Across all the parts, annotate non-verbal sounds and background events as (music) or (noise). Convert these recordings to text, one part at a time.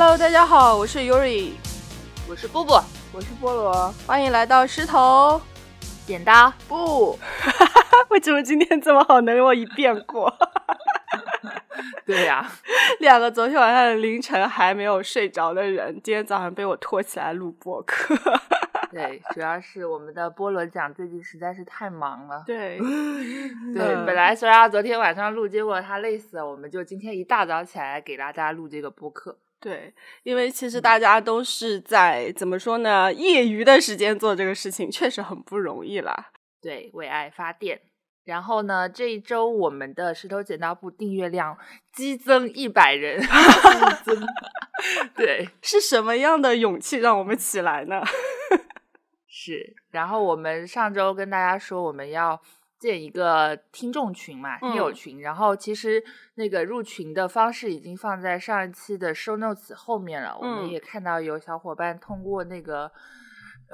Hello，大家好，我是 Yuri，我是布布，我是菠萝，欢迎来到石头剪刀布。(laughs) 为什么今天这么好，能我一遍过？(laughs) 对呀，(laughs) 两个昨天晚上凌晨还没有睡着的人，今天早上被我拖起来录播客。对，主要是我们的菠萝奖最近实在是太忙了。对，对，本来说要昨天晚上录，结果他累死了，我们就今天一大早起来给大家录这个播客。对，因为其实大家都是在怎么说呢，业余的时间做这个事情，确实很不容易啦。对，为爱发电。然后呢，这一周我们的石头剪刀布订阅量激增一百人，(laughs) 激增。(laughs) 对，是什么样的勇气让我们起来呢？(laughs) 是。然后我们上周跟大家说，我们要建一个听众群嘛，听友群。然后其实那个入群的方式已经放在上一期的 show notes 后面了。我们也看到有小伙伴通过那个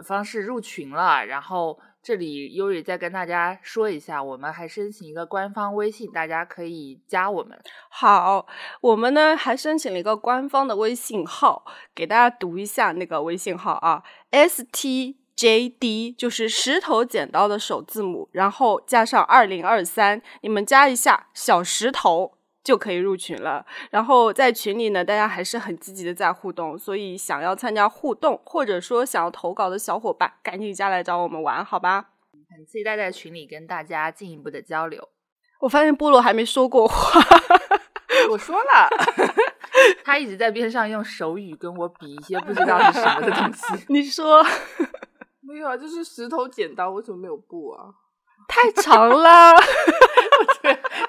方式入群了。然后。这里优瑞再跟大家说一下，我们还申请一个官方微信，大家可以加我们。好，我们呢还申请了一个官方的微信号，给大家读一下那个微信号啊，S T J D，就是石头剪刀的首字母，然后加上二零二三，你们加一下小石头。就可以入群了。然后在群里呢，大家还是很积极的在互动，所以想要参加互动或者说想要投稿的小伙伴，赶紧加来找我们玩，好吧？很期待在群里跟大家进一步的交流。我发现菠萝还没说过话，我说了，(laughs) 他一直在边上用手语跟我比一些不知道是什么的东西。(laughs) 你说没有啊？就是石头剪刀，为什么没有布啊？(laughs) 太长了。(laughs)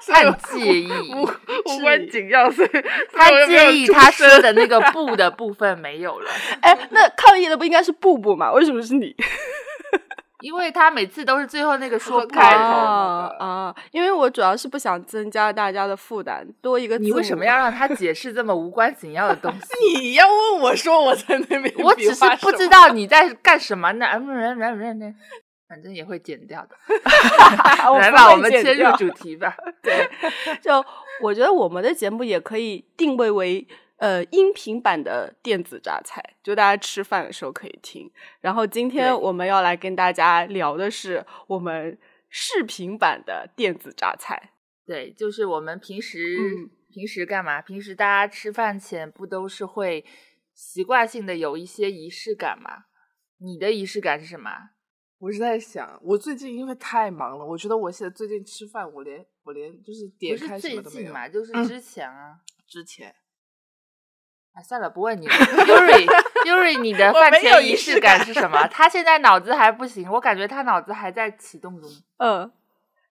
他很 (laughs) 介意，无关紧要，所以他介意他说的那个“布”的部分没有了。哎，那抗议的不应该是“布布”吗？为什么是你？因为他每次都是最后那个说开头啊，因为我主要是不想增加大家的负担，多一个。你为什么要让他解释这么无关紧要的东西？(laughs) 你要问我说我在那边，(laughs) 我只是不知道你在干什么呢。反正也会剪掉的，(laughs) 来吧，我们切入主题吧。对，就我觉得我们的节目也可以定位为呃音频版的电子榨菜，就大家吃饭的时候可以听。然后今天我们要来跟大家聊的是我们视频版的电子榨菜。对，就是我们平时平时干嘛？平时大家吃饭前不都是会习惯性的有一些仪式感吗？你的仪式感是什么？我是在想，我最近因为太忙了，我觉得我现在最近吃饭，我连我连就是点开什么都没有嘛，就是之前啊，之前。啊，算了，不问你了。Yuri，Yuri，(laughs) 你的饭前仪式感是什么？他现在脑子还不行，我感觉他脑子还在启动中。(laughs) 嗯，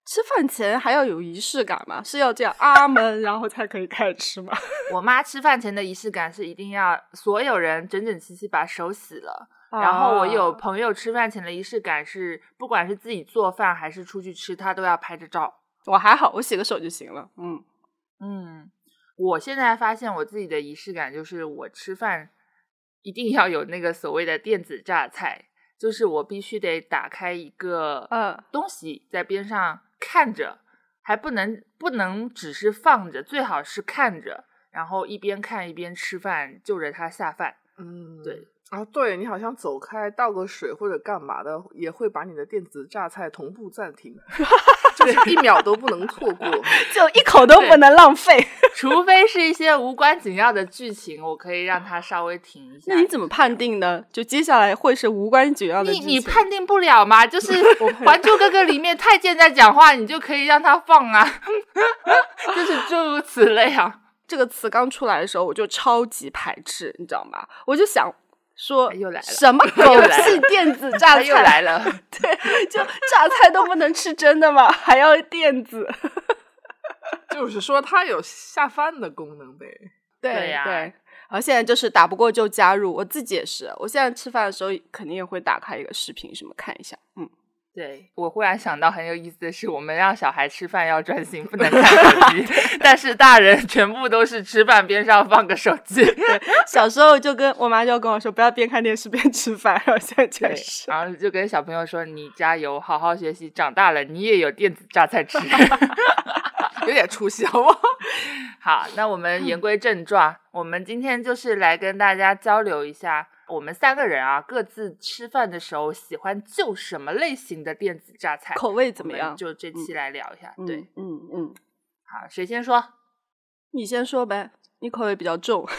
吃饭前还要有仪式感吗？是要这样阿门，然后才可以开始吃吗？(laughs) 我妈吃饭前的仪式感是一定要所有人整整齐齐把手洗了。然后我有朋友吃饭前的仪式感是，不管是自己做饭还是出去吃，他都要拍着照。我还好，我洗个手就行了。嗯嗯，我现在发现我自己的仪式感就是，我吃饭一定要有那个所谓的电子榨菜，就是我必须得打开一个呃东西在边上看着，还不能不能只是放着，最好是看着，然后一边看一边吃饭，就着它下饭。嗯，对。啊，对你好像走开倒个水或者干嘛的，也会把你的电子榨菜同步暂停，(laughs) 就是一秒都不能错过，(laughs) 就一口都不能浪费，(laughs) 除非是一些无关紧要的剧情，我可以让它稍微停一下。那你怎么判定呢？就接下来会是无关紧要的？你你判定不了吗？(laughs) 就是《还珠格格》里面太监在讲话，你就可以让他放啊，(laughs) 就是诸如此类啊。这个词刚出来的时候，我就超级排斥，你知道吗？我就想。说又来了什么狗屁电子榨菜 (laughs) 又来了？对，就榨菜都不能吃真的吗？还要电子？就是说它有下饭的功能呗。对呀，对。然后现在就是打不过就加入，我自己也是。我现在吃饭的时候肯定也会打开一个视频什么看一下。嗯。对我忽然想到很有意思的是，我们让小孩吃饭要专心，不能看手机，(laughs) 但是大人全部都是吃饭边上放个手机。小时候就跟我妈就跟我说，不要边看电视边吃饭，然后现在确实，然后就跟小朋友说，你加油，好好学习，长大了你也有电子榨菜吃 (laughs) (laughs) 有点出息，好不好？(laughs) 好，那我们言归正传，我们今天就是来跟大家交流一下，我们三个人啊，各自吃饭的时候喜欢就什么类型的电子榨菜，口味怎么样？就这期来聊一下。对，嗯嗯，好，谁先说？你先说呗，你口味比较重。(laughs)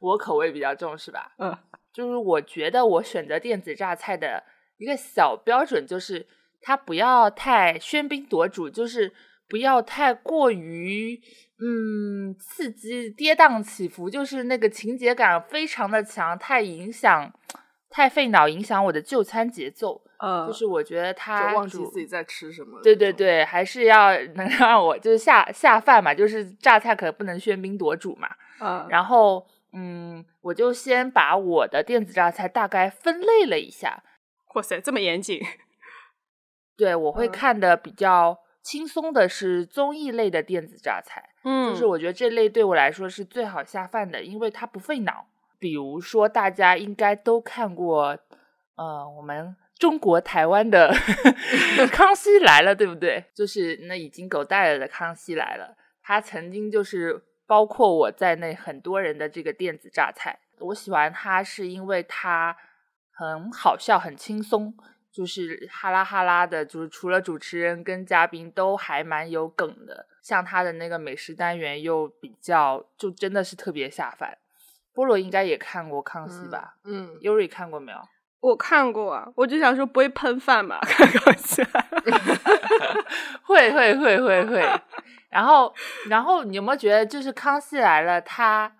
我口味比较重是吧？嗯，就是我觉得我选择电子榨菜的一个小标准就是它不要太喧宾夺主，就是不要太过于嗯刺激、跌宕起伏，就是那个情节感非常的强，太影响、太费脑，影响我的就餐节奏。嗯，就是我觉得它忘记自己在吃什么。对对对，还是要能让我就是下下饭嘛，就是榨菜可不能喧宾夺主嘛。嗯，然后。嗯，我就先把我的电子榨菜大概分类了一下。哇塞，这么严谨！对，我会看的比较轻松的是综艺类的电子榨菜。嗯，就是我觉得这类对我来说是最好下饭的，因为它不费脑。比如说，大家应该都看过，呃，我们中国台湾的《(laughs) 康熙来了》，对不对？就是那已经狗带了的《康熙来了》，他曾经就是。包括我在内，很多人的这个电子榨菜，我喜欢他是因为他很好笑、很轻松，就是哈拉哈拉的，就是除了主持人跟嘉宾都还蛮有梗的。像他的那个美食单元又比较，就真的是特别下饭。菠萝应该也看过《康熙》吧？嗯，Yuri 看过没有？我看过啊，我就想说不会喷饭吧，看康熙。会会会会会。然后，然后你有没有觉得，就是《康熙来了》他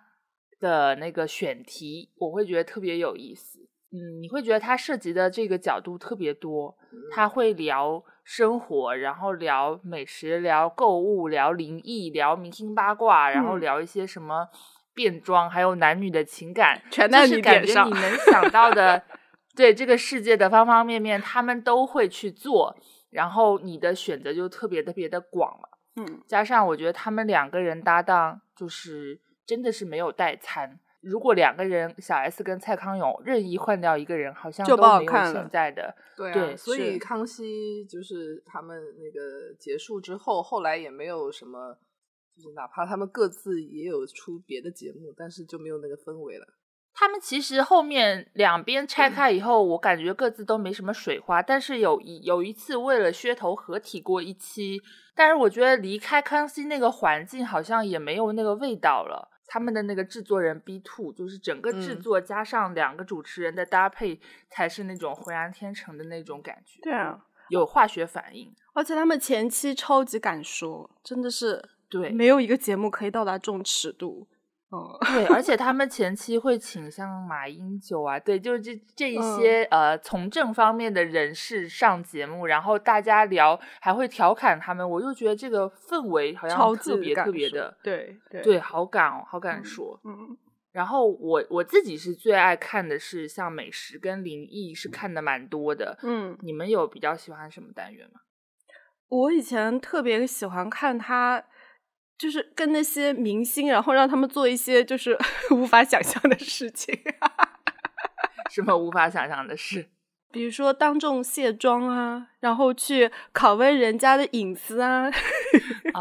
的那个选题，我会觉得特别有意思。嗯，你会觉得他涉及的这个角度特别多，他会聊生活，然后聊美食，聊购物，聊灵异，聊明星八卦，然后聊一些什么变装，还有男女的情感，(laughs) 全在你感觉你能想到的，(laughs) 对这个世界的方方面面，他们都会去做，然后你的选择就特别特别的广了。嗯，加上我觉得他们两个人搭档就是真的是没有代餐。如果两个人小 S 跟蔡康永任意换掉一个人，好像都没有现在的对。所以康熙就是他们那个结束之后，后来也没有什么，就是哪怕他们各自也有出别的节目，但是就没有那个氛围了。他们其实后面两边拆开以后，我感觉各自都没什么水花。但是有一有一次为了噱头合体过一期，但是我觉得离开康熙那个环境好像也没有那个味道了。他们的那个制作人 B Two，就是整个制作加上两个主持人的搭配，才是那种浑然天成的那种感觉。对啊，有化学反应，而且他们前期超级敢说，真的是对，没有一个节目可以到达这种尺度。哦，对，而且他们 (laughs) 前期会请像马英九啊，对，就是这这一些呃从政方面的人士上节目，然后大家聊，还会调侃他们，我就觉得这个氛围好像特别特别的，对对对，好敢哦，好敢说，嗯。然后我我自己是最爱看的是像美食跟灵异，是看的蛮多的，嗯。你们有比较喜欢什么单元吗？我以前特别喜欢看他。就是跟那些明星，然后让他们做一些就是 (laughs) 无法想象的事情。(laughs) 什么无法想象的事？比如说当众卸妆啊，然后去拷问人家的隐私啊。(laughs)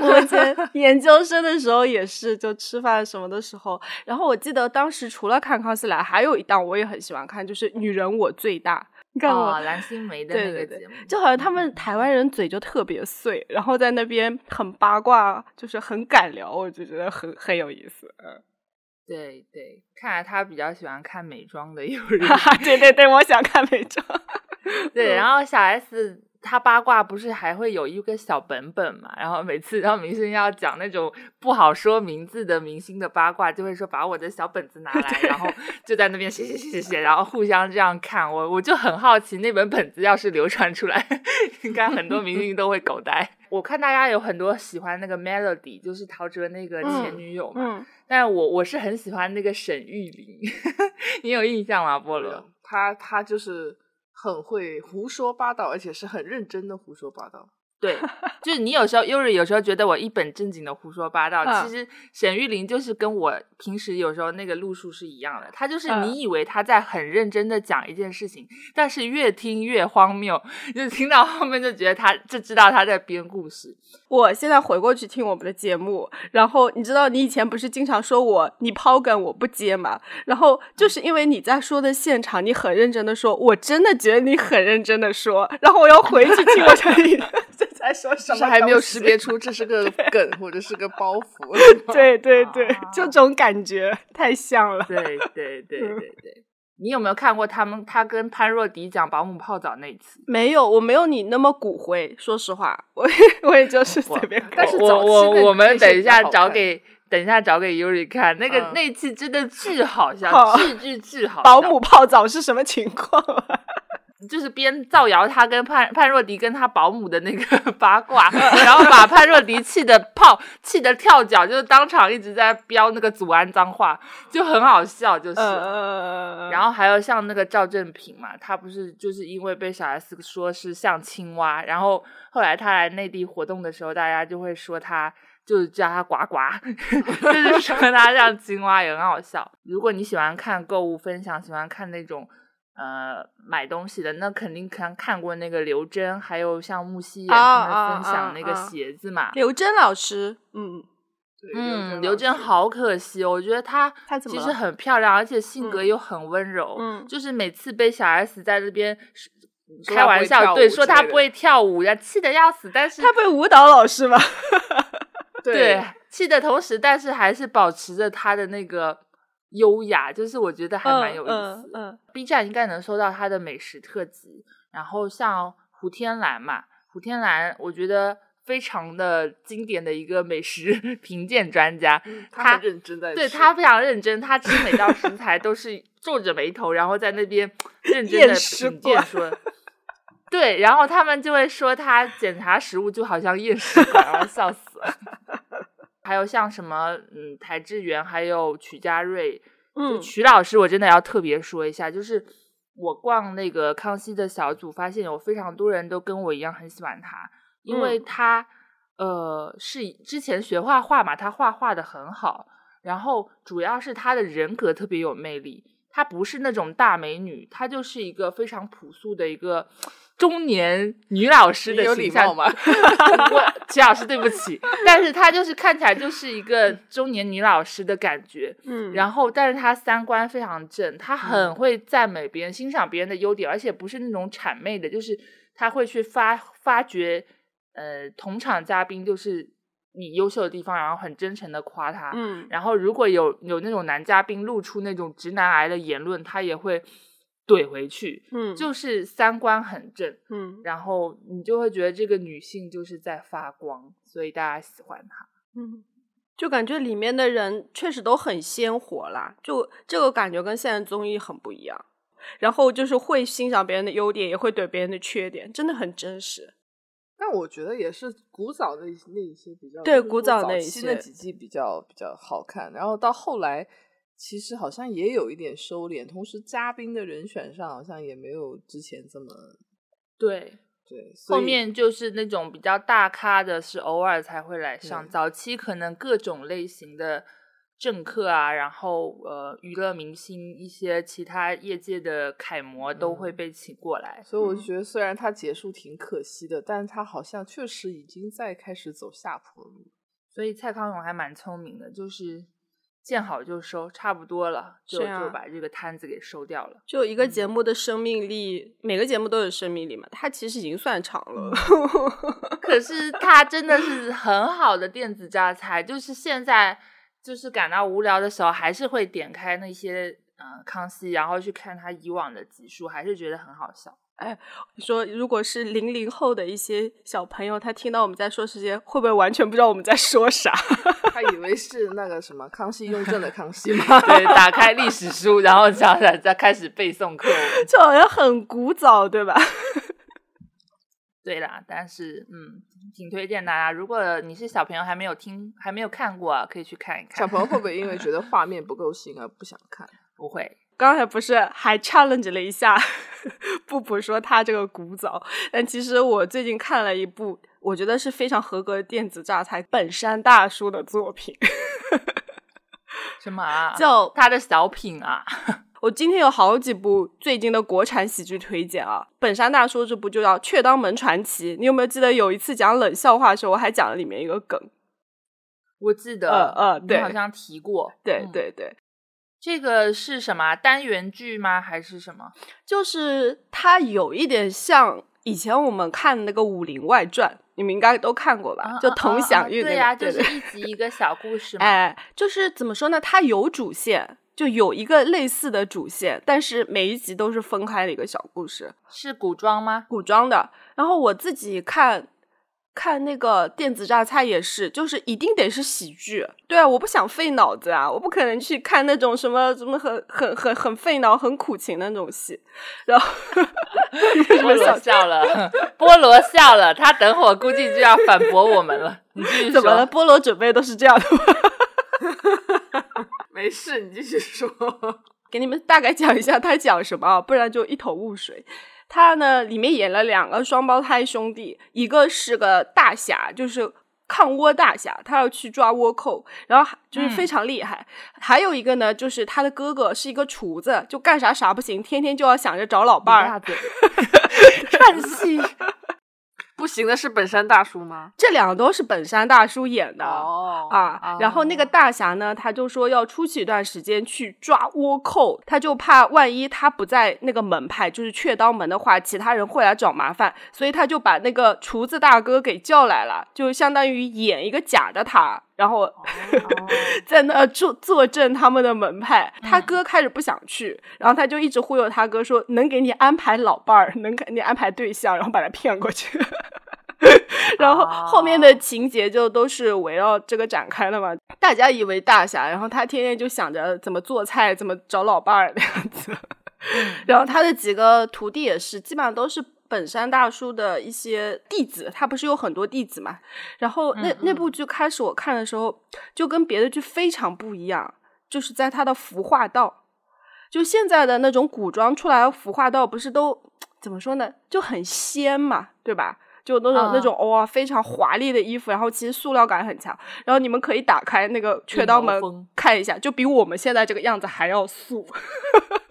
我以前研究生的时候也是，就吃饭什么的时候。然后我记得当时除了看《康熙来》，还有一档我也很喜欢看，就是《女人我最大》。你看过蓝心湄的那个节目，就好像他们台湾人嘴就特别碎，然后在那边很八卦，就是很敢聊，我就觉得很很有意思。嗯，对对，看来他比较喜欢看美妆的有人，对对对，我想看美妆。(laughs) 对，然后小 S。他八卦不是还会有一个小本本嘛？然后每次让明星要讲那种不好说名字的明星的八卦，就会说把我的小本子拿来，然后就在那边写写写写写，然后互相这样看。我我就很好奇，那本本子要是流传出来，应该很多明星都会狗呆。我看大家有很多喜欢那个 Melody，就是陶喆那个前女友嘛。但我我是很喜欢那个沈玉琳，(laughs) 你有印象吗？菠萝，他他就是。很会胡说八道，而且是很认真的胡说八道。对，就是你有时候，优瑞有时候觉得我一本正经的胡说八道，其实沈玉琳就是跟我平时有时候那个路数是一样的。他就是你以为他在很认真的讲一件事情，但是越听越荒谬，就听到后面就觉得他就知道他在编故事。我现在回过去听我们的节目，然后你知道你以前不是经常说我你抛梗我不接嘛？然后就是因为你在说的现场，你很认真的说，我真的觉得你很认真的说，然后我要回去听我这里。在说什么？还没有识别出这是个 (laughs) 梗或者是个包袱。(laughs) 对对对，(laughs) 就这种感觉太像了。对对对对对，你有没有看过他们他跟潘若迪讲保姆泡澡那次？没有，我没有你那么骨灰。说实话，我我也就是随便。但是我我我们等一下找给等一下找给尤里看那个那期真的巨好笑，巨巨巨好。保姆泡澡是什么情况？就是边造谣他跟潘潘若迪跟他保姆的那个 (laughs) 八卦，然后把潘若迪气的泡气的跳脚，就是当场一直在飙那个祖安脏话，就很好笑，就是。然后还有像那个赵正平嘛，他不是就是因为被小 S 说是像青蛙，然后后来他来内地活动的时候，大家就会说他就是叫他呱呱，(laughs) 就是说他像青蛙也很好笑。如果你喜欢看购物分享，喜欢看那种。呃，买东西的那肯定看看过那个刘真，还有像木西他们分享那个鞋子嘛。刘真老师，嗯嗯，刘真好可惜，我觉得她其实很漂亮，而且性格又很温柔。嗯，就是每次被小 S 在这边开玩笑，对，说她不会跳舞，呀，气得要死。但是她不会舞蹈老师吗？(laughs) 对，气的同时，但是还是保持着她的那个。优雅，就是我觉得还蛮有意思。嗯，B 站应该能搜到他的美食特辑。然后像胡天蓝嘛，胡天蓝，我觉得非常的经典的一个美食 (laughs) 评鉴专家。他认真在对他非常认真，他吃每道食材都是皱着眉头，然后在那边 (laughs) 认真的评鉴说。对，然后他们就会说他检查食物就好像验尸官，然后笑死了。还有像什么，嗯，台志源，还有曲家瑞，嗯，曲老师，我真的要特别说一下，就是我逛那个康熙的小组，发现有非常多人都跟我一样很喜欢他，因为他，呃，是之前学画画嘛，他画画的很好，然后主要是他的人格特别有魅力，他不是那种大美女，她就是一个非常朴素的一个。中年女老师的形象吗？(laughs) 我齐老师对不起，但是她就是看起来就是一个中年女老师的感觉，嗯，然后但是她三观非常正，她很会赞美别人，欣赏别人的优点，而且不是那种谄媚的，就是她会去发发掘，呃，同场嘉宾就是你优秀的地方，然后很真诚的夸他，嗯，然后如果有有那种男嘉宾露出那种直男癌的言论，他也会。怼回去，嗯，就是三观很正，嗯，然后你就会觉得这个女性就是在发光，所以大家喜欢她，嗯，就感觉里面的人确实都很鲜活啦，就这个感觉跟现在综艺很不一样，然后就是会欣赏别人的优点，也会怼别人的缺点，真的很真实。但我觉得也是古早的那一些比较对古早那一些那几季比较比较好看，然后到后来。其实好像也有一点收敛，同时嘉宾的人选上好像也没有之前这么对对。后面就是那种比较大咖的，是偶尔才会来上。早期可能各种类型的政客啊，然后呃娱乐明星一些其他业界的楷模都会被请过来。所以我觉得虽然它结束挺可惜的，但是它好像确实已经在开始走下坡路。所以蔡康永还蛮聪明的，就是。见好就收，差不多了，就就把这个摊子给收掉了。就一个节目的生命力，每个节目都有生命力嘛，它其实已经算长了。(laughs) 可是它真的是很好的电子榨菜，就是现在就是感到无聊的时候，还是会点开那些呃康熙，然后去看他以往的集数，还是觉得很好笑。哎，你说如果是零零后的一些小朋友，他听到我们在说这些，会不会完全不知道我们在说啥？(laughs) 他以为是那个什么康熙雍正的康熙吗？(laughs) 对，打开历史书，然后想想再开始背诵课文，(laughs) 就好像很古早，对吧？对啦，但是嗯，挺推荐大家。如果你是小朋友，还没有听，还没有看过，可以去看一看。小朋友会不会因为觉得 (laughs) 画面不够新而不想看？不会。刚才不是还 challenge 了一下 (laughs) 布布说他这个古早，但其实我最近看了一部，我觉得是非常合格的电子榨菜，本山大叔的作品。(laughs) 什么啊？叫他的小品啊！我今天有好几部最近的国产喜剧推荐啊。本山大叔这部就叫《雀当门传奇》，你有没有记得有一次讲冷笑话的时候，我还讲了里面一个梗？我记得，呃呃，对，好像提过。对对对，这个是什么单元剧吗？还是什么？就是它有一点像以前我们看的那个《武林外传》，你们应该都看过吧？就佟湘玉对呀，就是一集一个小故事嘛。哎，就是怎么说呢？它有主线。就有一个类似的主线，但是每一集都是分开的一个小故事。是古装吗？古装的。然后我自己看，看那个电子榨菜也是，就是一定得是喜剧。对啊，我不想费脑子啊，我不可能去看那种什么什么很很很很费脑、很苦情的那种戏。然后 (laughs) 菠萝笑了，菠萝笑了，他等会儿估计就要反驳我们了。你继续。(laughs) 怎么了？菠萝准备都是这样的吗？没事，你继续说。(laughs) 给你们大概讲一下他讲什么啊，不然就一头雾水。他呢，里面演了两个双胞胎兄弟，一个是个大侠，就是抗倭大侠，他要去抓倭寇，然后就是非常厉害。还有一个呢，就是他的哥哥是一个厨子，就干啥啥不行，天天就要想着找老伴儿，串 (laughs) 戏。不行的是本山大叔吗？这两个都是本山大叔演的哦啊。然后那个大侠呢，他就说要出去一段时间去抓倭寇，他就怕万一他不在那个门派，就是雀刀门的话，其他人会来找麻烦，所以他就把那个厨子大哥给叫来了，就相当于演一个假的他。然后 (laughs) 在那坐坐镇他们的门派，他哥开始不想去，然后他就一直忽悠他哥说能给你安排老伴儿，能给你安排对象，然后把他骗过去。(laughs) 然后后面的情节就都是围绕这个展开的嘛。大家以为大侠，然后他天天就想着怎么做菜，怎么找老伴儿那样子。(laughs) 然后他的几个徒弟也是，基本上都是。本山大叔的一些弟子，他不是有很多弟子嘛？然后那那部剧开始我看的时候，就跟别的剧非常不一样，就是在他的服化道，就现在的那种古装出来的服化道，不是都怎么说呢？就很仙嘛，对吧？就那种那种哇，非常华丽的衣服，然后其实塑料感很强。然后你们可以打开那个雀刀门看一下，就比我们现在这个样子还要素。(laughs)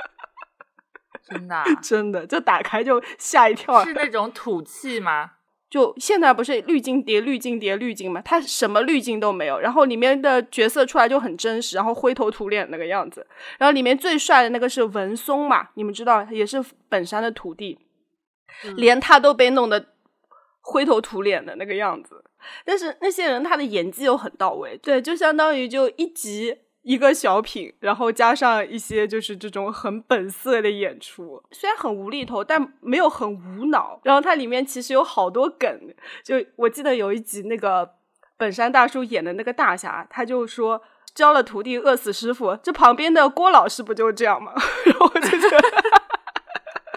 真的，(laughs) 真的，就打开就吓一跳。是那种土气吗？(laughs) 就现在不是滤镜叠滤镜叠滤镜吗？它什么滤镜都没有，然后里面的角色出来就很真实，然后灰头土脸那个样子。然后里面最帅的那个是文松嘛，你们知道，也是本山的徒弟，连他都被弄得灰头土脸的那个样子。但是那些人他的演技又很到位，对，就相当于就一集。一个小品，然后加上一些就是这种很本色的演出，虽然很无厘头，但没有很无脑。然后它里面其实有好多梗，就我记得有一集那个本山大叔演的那个大侠，他就说教了徒弟饿死师傅，这旁边的郭老师不就这样吗？(laughs) 然后我就觉得。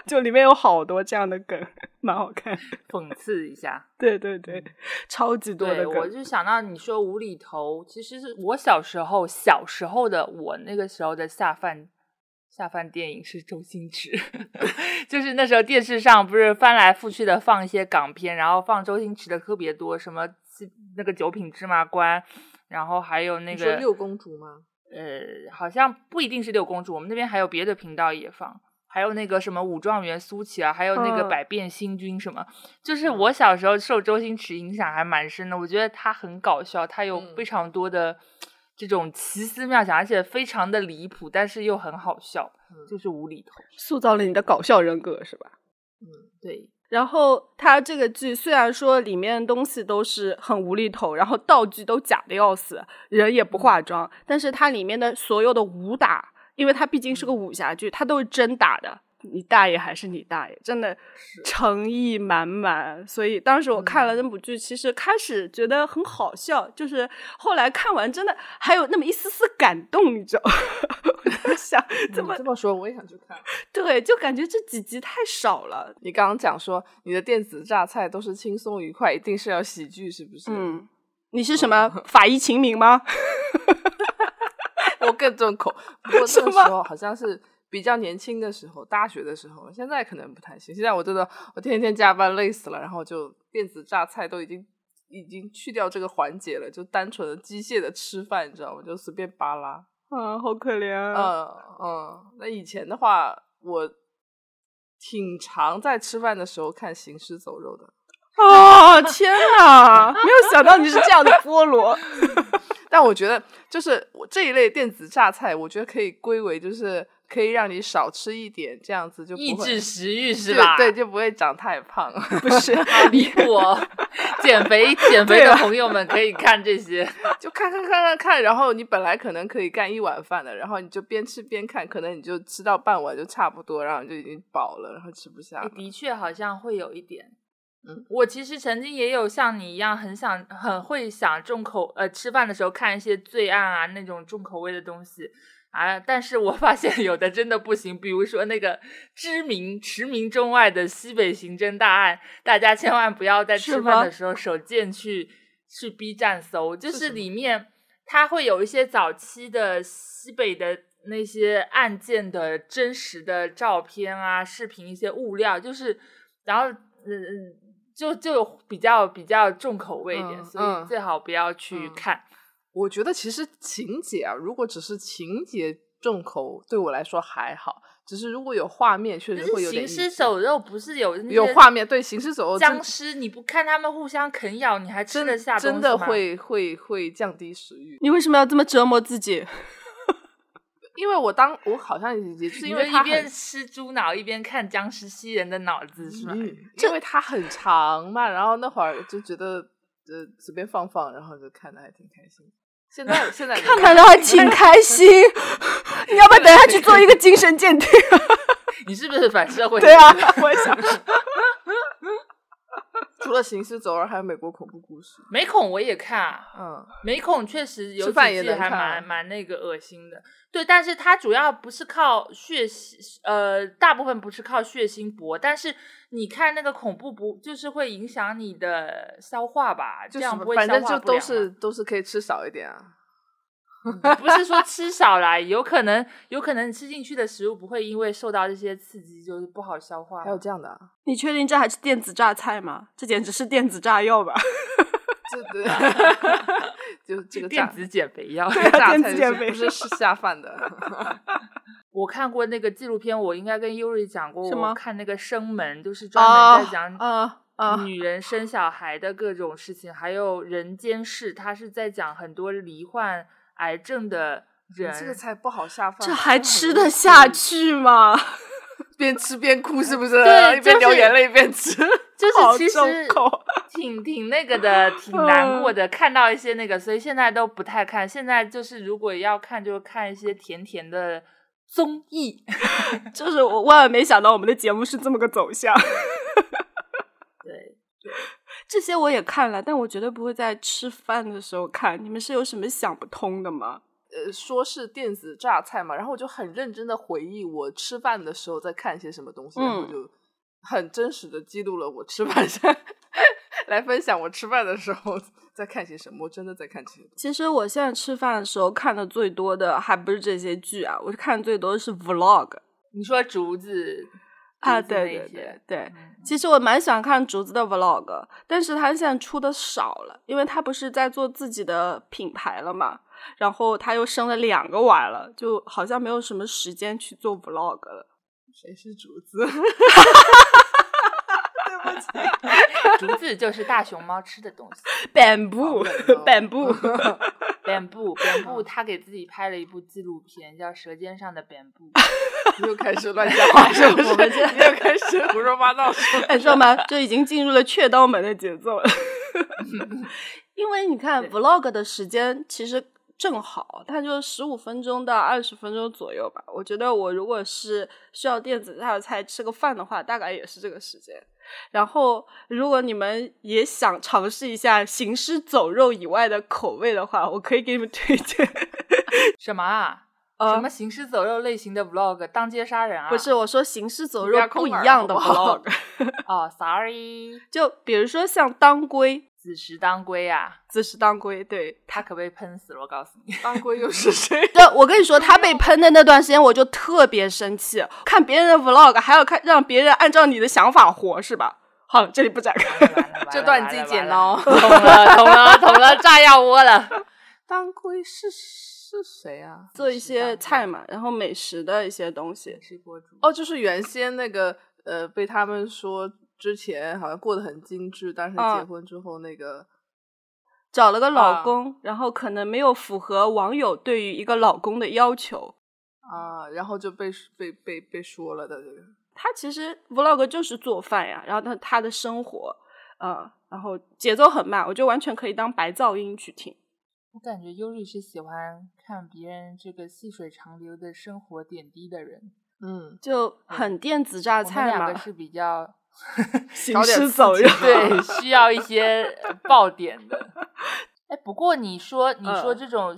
就里面有好多这样的梗，蛮好看，(laughs) 讽刺一下。对对对，超级多的梗。我就想到你说无厘头，其实是我小时候小时候的我那个时候的下饭下饭电影是周星驰，(laughs) 就是那时候电视上不是翻来覆去的放一些港片，然后放周星驰的特别多，什么那个九品芝麻官，然后还有那个六公主吗？呃，好像不一定是六公主，我们那边还有别的频道也放。还有那个什么武状元苏乞啊，还有那个百变星君什么，就是我小时候受周星驰影响还蛮深的。我觉得他很搞笑，他有非常多的这种奇思妙想，而且非常的离谱，但是又很好笑，就是无厘头，塑造了你的搞笑人格，是吧？嗯，对。然后他这个剧虽然说里面东西都是很无厘头，然后道具都假的要死，人也不化妆，但是它里面的所有的武打。因为它毕竟是个武侠剧，它都是真打的，你大爷还是你大爷，真的诚意满满。所以当时我看了那部剧，其实开始觉得很好笑，就是后来看完真的还有那么一丝丝感动，你知道？(laughs) 我在想，怎么这么说，我也想去看。(laughs) 对，就感觉这几集太少了。你刚刚讲说你的电子榨菜都是轻松愉快，一定是要喜剧，是不是？嗯，你是什么法医秦明吗？(laughs) 我更重口，不过那个时候好像是比较年轻的时候，大学的时候，现在可能不太行。现在我真的我天天加班累死了，然后就电子榨菜都已经已经去掉这个环节了，就单纯的机械的吃饭，你知道吗？就随便扒拉。啊，好可怜啊！嗯嗯，那以前的话，我挺常在吃饭的时候看《行尸走肉》的。哦，天哪！没有想到你是这样的菠萝。(laughs) 但我觉得，就是我这一类电子榨菜，我觉得可以归为就是可以让你少吃一点，这样子就抑制食欲是吧？对，就不会长太胖。(laughs) 不是，好离谱哦！(laughs) 减肥减肥的朋友们可以看这些，(laughs) 就看看看看看，然后你本来可能可以干一碗饭的，然后你就边吃边看，可能你就吃到半碗就差不多，然后就已经饱了，然后吃不下。的确，好像会有一点。嗯，我其实曾经也有像你一样很想、很会想重口呃，吃饭的时候看一些罪案啊那种重口味的东西啊，但是我发现有的真的不行，比如说那个知名驰名中外的西北刑侦大案，大家千万不要在吃饭的时候手贱去去 B 站搜，就是里面它会有一些早期的西北的那些案件的真实的照片啊、视频一些物料，就是然后嗯嗯。就就比较比较重口味一点，所以最好不要去看。我觉得其实情节啊，如果只是情节重口，对我来说还好。只是如果有画面，确实会有点。行尸走肉不是有有画面？对，行尸走肉僵尸，你不看他们互相啃咬，你还吃得下？真的会会会降低食欲。你为什么要这么折磨自己？因为我当我好像也是因为一边吃猪脑一边看僵尸吸人的脑子是吗？(laughs) 因为它很长嘛，然后那会儿就觉得呃随便放放，然后就看的还挺开心。现在现在 (laughs) 看的还挺 (laughs) 开心，你要不要等下去做一个精神鉴定？你是不是反社会？对啊，我也想。除了行尸走肉，还有美国恐怖故事。美恐我也看，嗯，美恐确实有几季还蛮蛮那个恶心的。对，但是它主要不是靠血腥，呃，大部分不是靠血腥搏。但是你看那个恐怖不，就是会影响你的消化吧？这样不会反正就都是都是可以吃少一点啊。不是说吃少啦，有可能有可能你吃进去的食物不会因为受到这些刺激就是不好消化。还有这样的？啊你确定这还是电子榨菜吗？这简直是电子炸药吧？这 (laughs) 对，(laughs) 就这个电子减肥药，电子减肥不是是下饭的。(laughs) 我看过那个纪录片，我应该跟优瑞讲过。什么？看那个生门，就是专门在讲啊啊女人生小孩的各种事情，还有人间世，他是在讲很多罹患。癌症的人，这个菜不好下饭，这还吃得下去吗？(laughs) 边吃边哭是不是？对，一边流眼泪一边吃，就是其实 (laughs) 挺挺那个的，挺难过的。看到一些那个，所以现在都不太看。现在就是如果要看，就看一些甜甜的综艺。(laughs) 就是我万万没想到我们的节目是这么个走向。对。这些我也看了，但我绝对不会在吃饭的时候看。你们是有什么想不通的吗？呃，说是电子榨菜嘛，然后我就很认真的回忆我吃饭的时候在看些什么东西，然后就很真实的记录了我吃饭 (laughs) 来分享我吃饭的时候在看些什么。我真的在看这些。其实我现在吃饭的时候看的最多的还不是这些剧啊，我是看最多的是 vlog。你说竹子？啊，对对对对，其实我蛮喜欢看竹子的 vlog，但是他现在出的少了，因为他不是在做自己的品牌了嘛，然后他又生了两个娃了，就好像没有什么时间去做 vlog 了。谁是竹子？(laughs) 对不起，竹子就是大熊猫吃的东西。(laughs) 本部，(laughs) 本部。本部，本部，他给自己拍了一部纪录片，叫《舌尖上的本部》。(laughs) 又开始乱讲 (laughs) 话，是不是？又开始胡说八道，哎，知道吗？就已经进入了雀刀门的节奏了。(laughs) 因为你看，vlog 的时间其实正好，它就十五分钟到二十分钟左右吧。我觉得我如果是需要电子榨菜吃个饭的话，大概也是这个时间。然后，如果你们也想尝试一下行尸走肉以外的口味的话，我可以给你们推荐 (laughs) 什么啊？什么行尸走肉类型的 vlog？当街杀人啊？不是，我说行尸走肉不一样的 vlog。(laughs) 哦，sorry。就比如说像当归，子时当归啊，子时当归，对他可被喷死了，我告诉你。当归又是谁？(laughs) 对，我跟你说，他被喷的那段时间，我就特别生气。看别人的 vlog，还要看让别人按照你的想法活，是吧？好了，这里不展开。这段你自己剪哦。捅了，捅了，捅了炸药窝了。(laughs) 当归是是谁啊？做一些菜嘛，然后美食的一些东西。吃博主哦，就是原先那个呃，被他们说。之前好像过得很精致，但是结婚之后那个找了个老公，然后可能没有符合网友对于一个老公的要求啊，然后就被被被被说了的这个。他其实 vlog 就是做饭呀，然后他他的生活，呃，然后节奏很慢，我就完全可以当白噪音去听。我感觉优瑞是喜欢看别人这个细水长流的生活点滴的人，嗯，就很电子榨菜嘛，是比较。(laughs) 行尸走肉，(laughs) 对，需要一些爆点的。(laughs) 哎，不过你说你说这种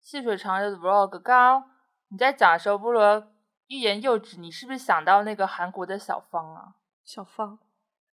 细水长流的 vlog，刚刚你在讲的时候，菠萝欲言又止，你是不是想到那个韩国的小芳啊？小芳，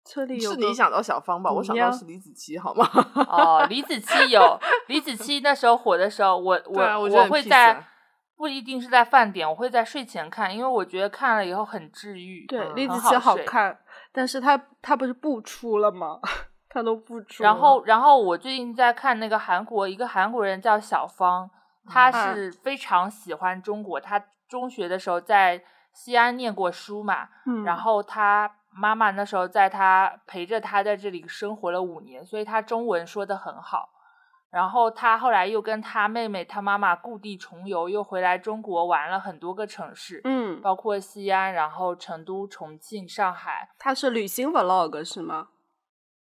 车里有是你想到小芳吧？我想到是李子柒，好吗？哦，李子柒有李子柒那时候火的时候，我我我会在。不一定是在饭点，我会在睡前看，因为我觉得看了以后很治愈。对，李子柒好看，但是他他不是不出了吗？(laughs) 他都不出。然后，然后我最近在看那个韩国，一个韩国人叫小芳，他是非常喜欢中国。他中学的时候在西安念过书嘛，然后他妈妈那时候在他陪着他在这里生活了五年，所以他中文说的很好。然后他后来又跟他妹妹、他妈妈故地重游，又回来中国玩了很多个城市，嗯，包括西安，然后成都、重庆、上海。他是旅行 vlog 是吗？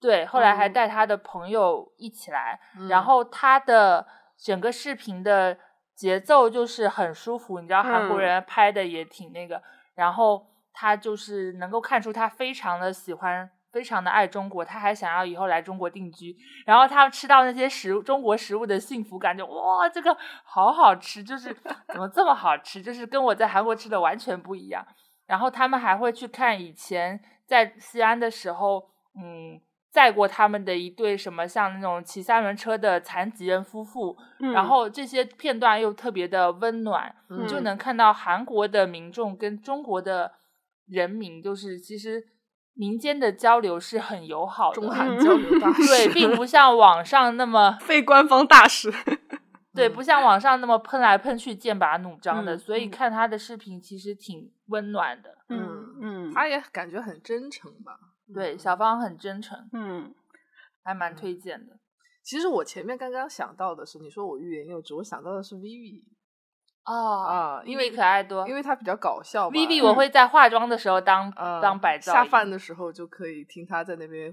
对，后来还带他的朋友一起来，然后他的整个视频的节奏就是很舒服，你知道韩国人拍的也挺那个，然后他就是能够看出他非常的喜欢。非常的爱中国，他还想要以后来中国定居。然后他吃到那些食物中国食物的幸福感，就哇，这个好好吃，就是怎么这么好吃，就是跟我在韩国吃的完全不一样。然后他们还会去看以前在西安的时候，嗯，载过他们的一对什么像那种骑三轮车的残疾人夫妇。然后这些片段又特别的温暖，你就能看到韩国的民众跟中国的人民，就是其实。民间的交流是很友好的，中韩交流大 (laughs) 使对，并不像网上那么 (laughs) 非官方大使，对，不像网上那么喷来喷去、剑拔弩张的，所以看他的视频其实挺温暖的。嗯嗯，他也感觉很真诚吧？对，小芳很真诚，嗯，还蛮推荐的。其实我前面刚刚想到的是，你说我欲言又止，我想到的是 Vivi。哦啊，因为可爱多，因为他比较搞笑。Vivi，我会在化妆的时候当当摆照，下饭的时候就可以听他在那边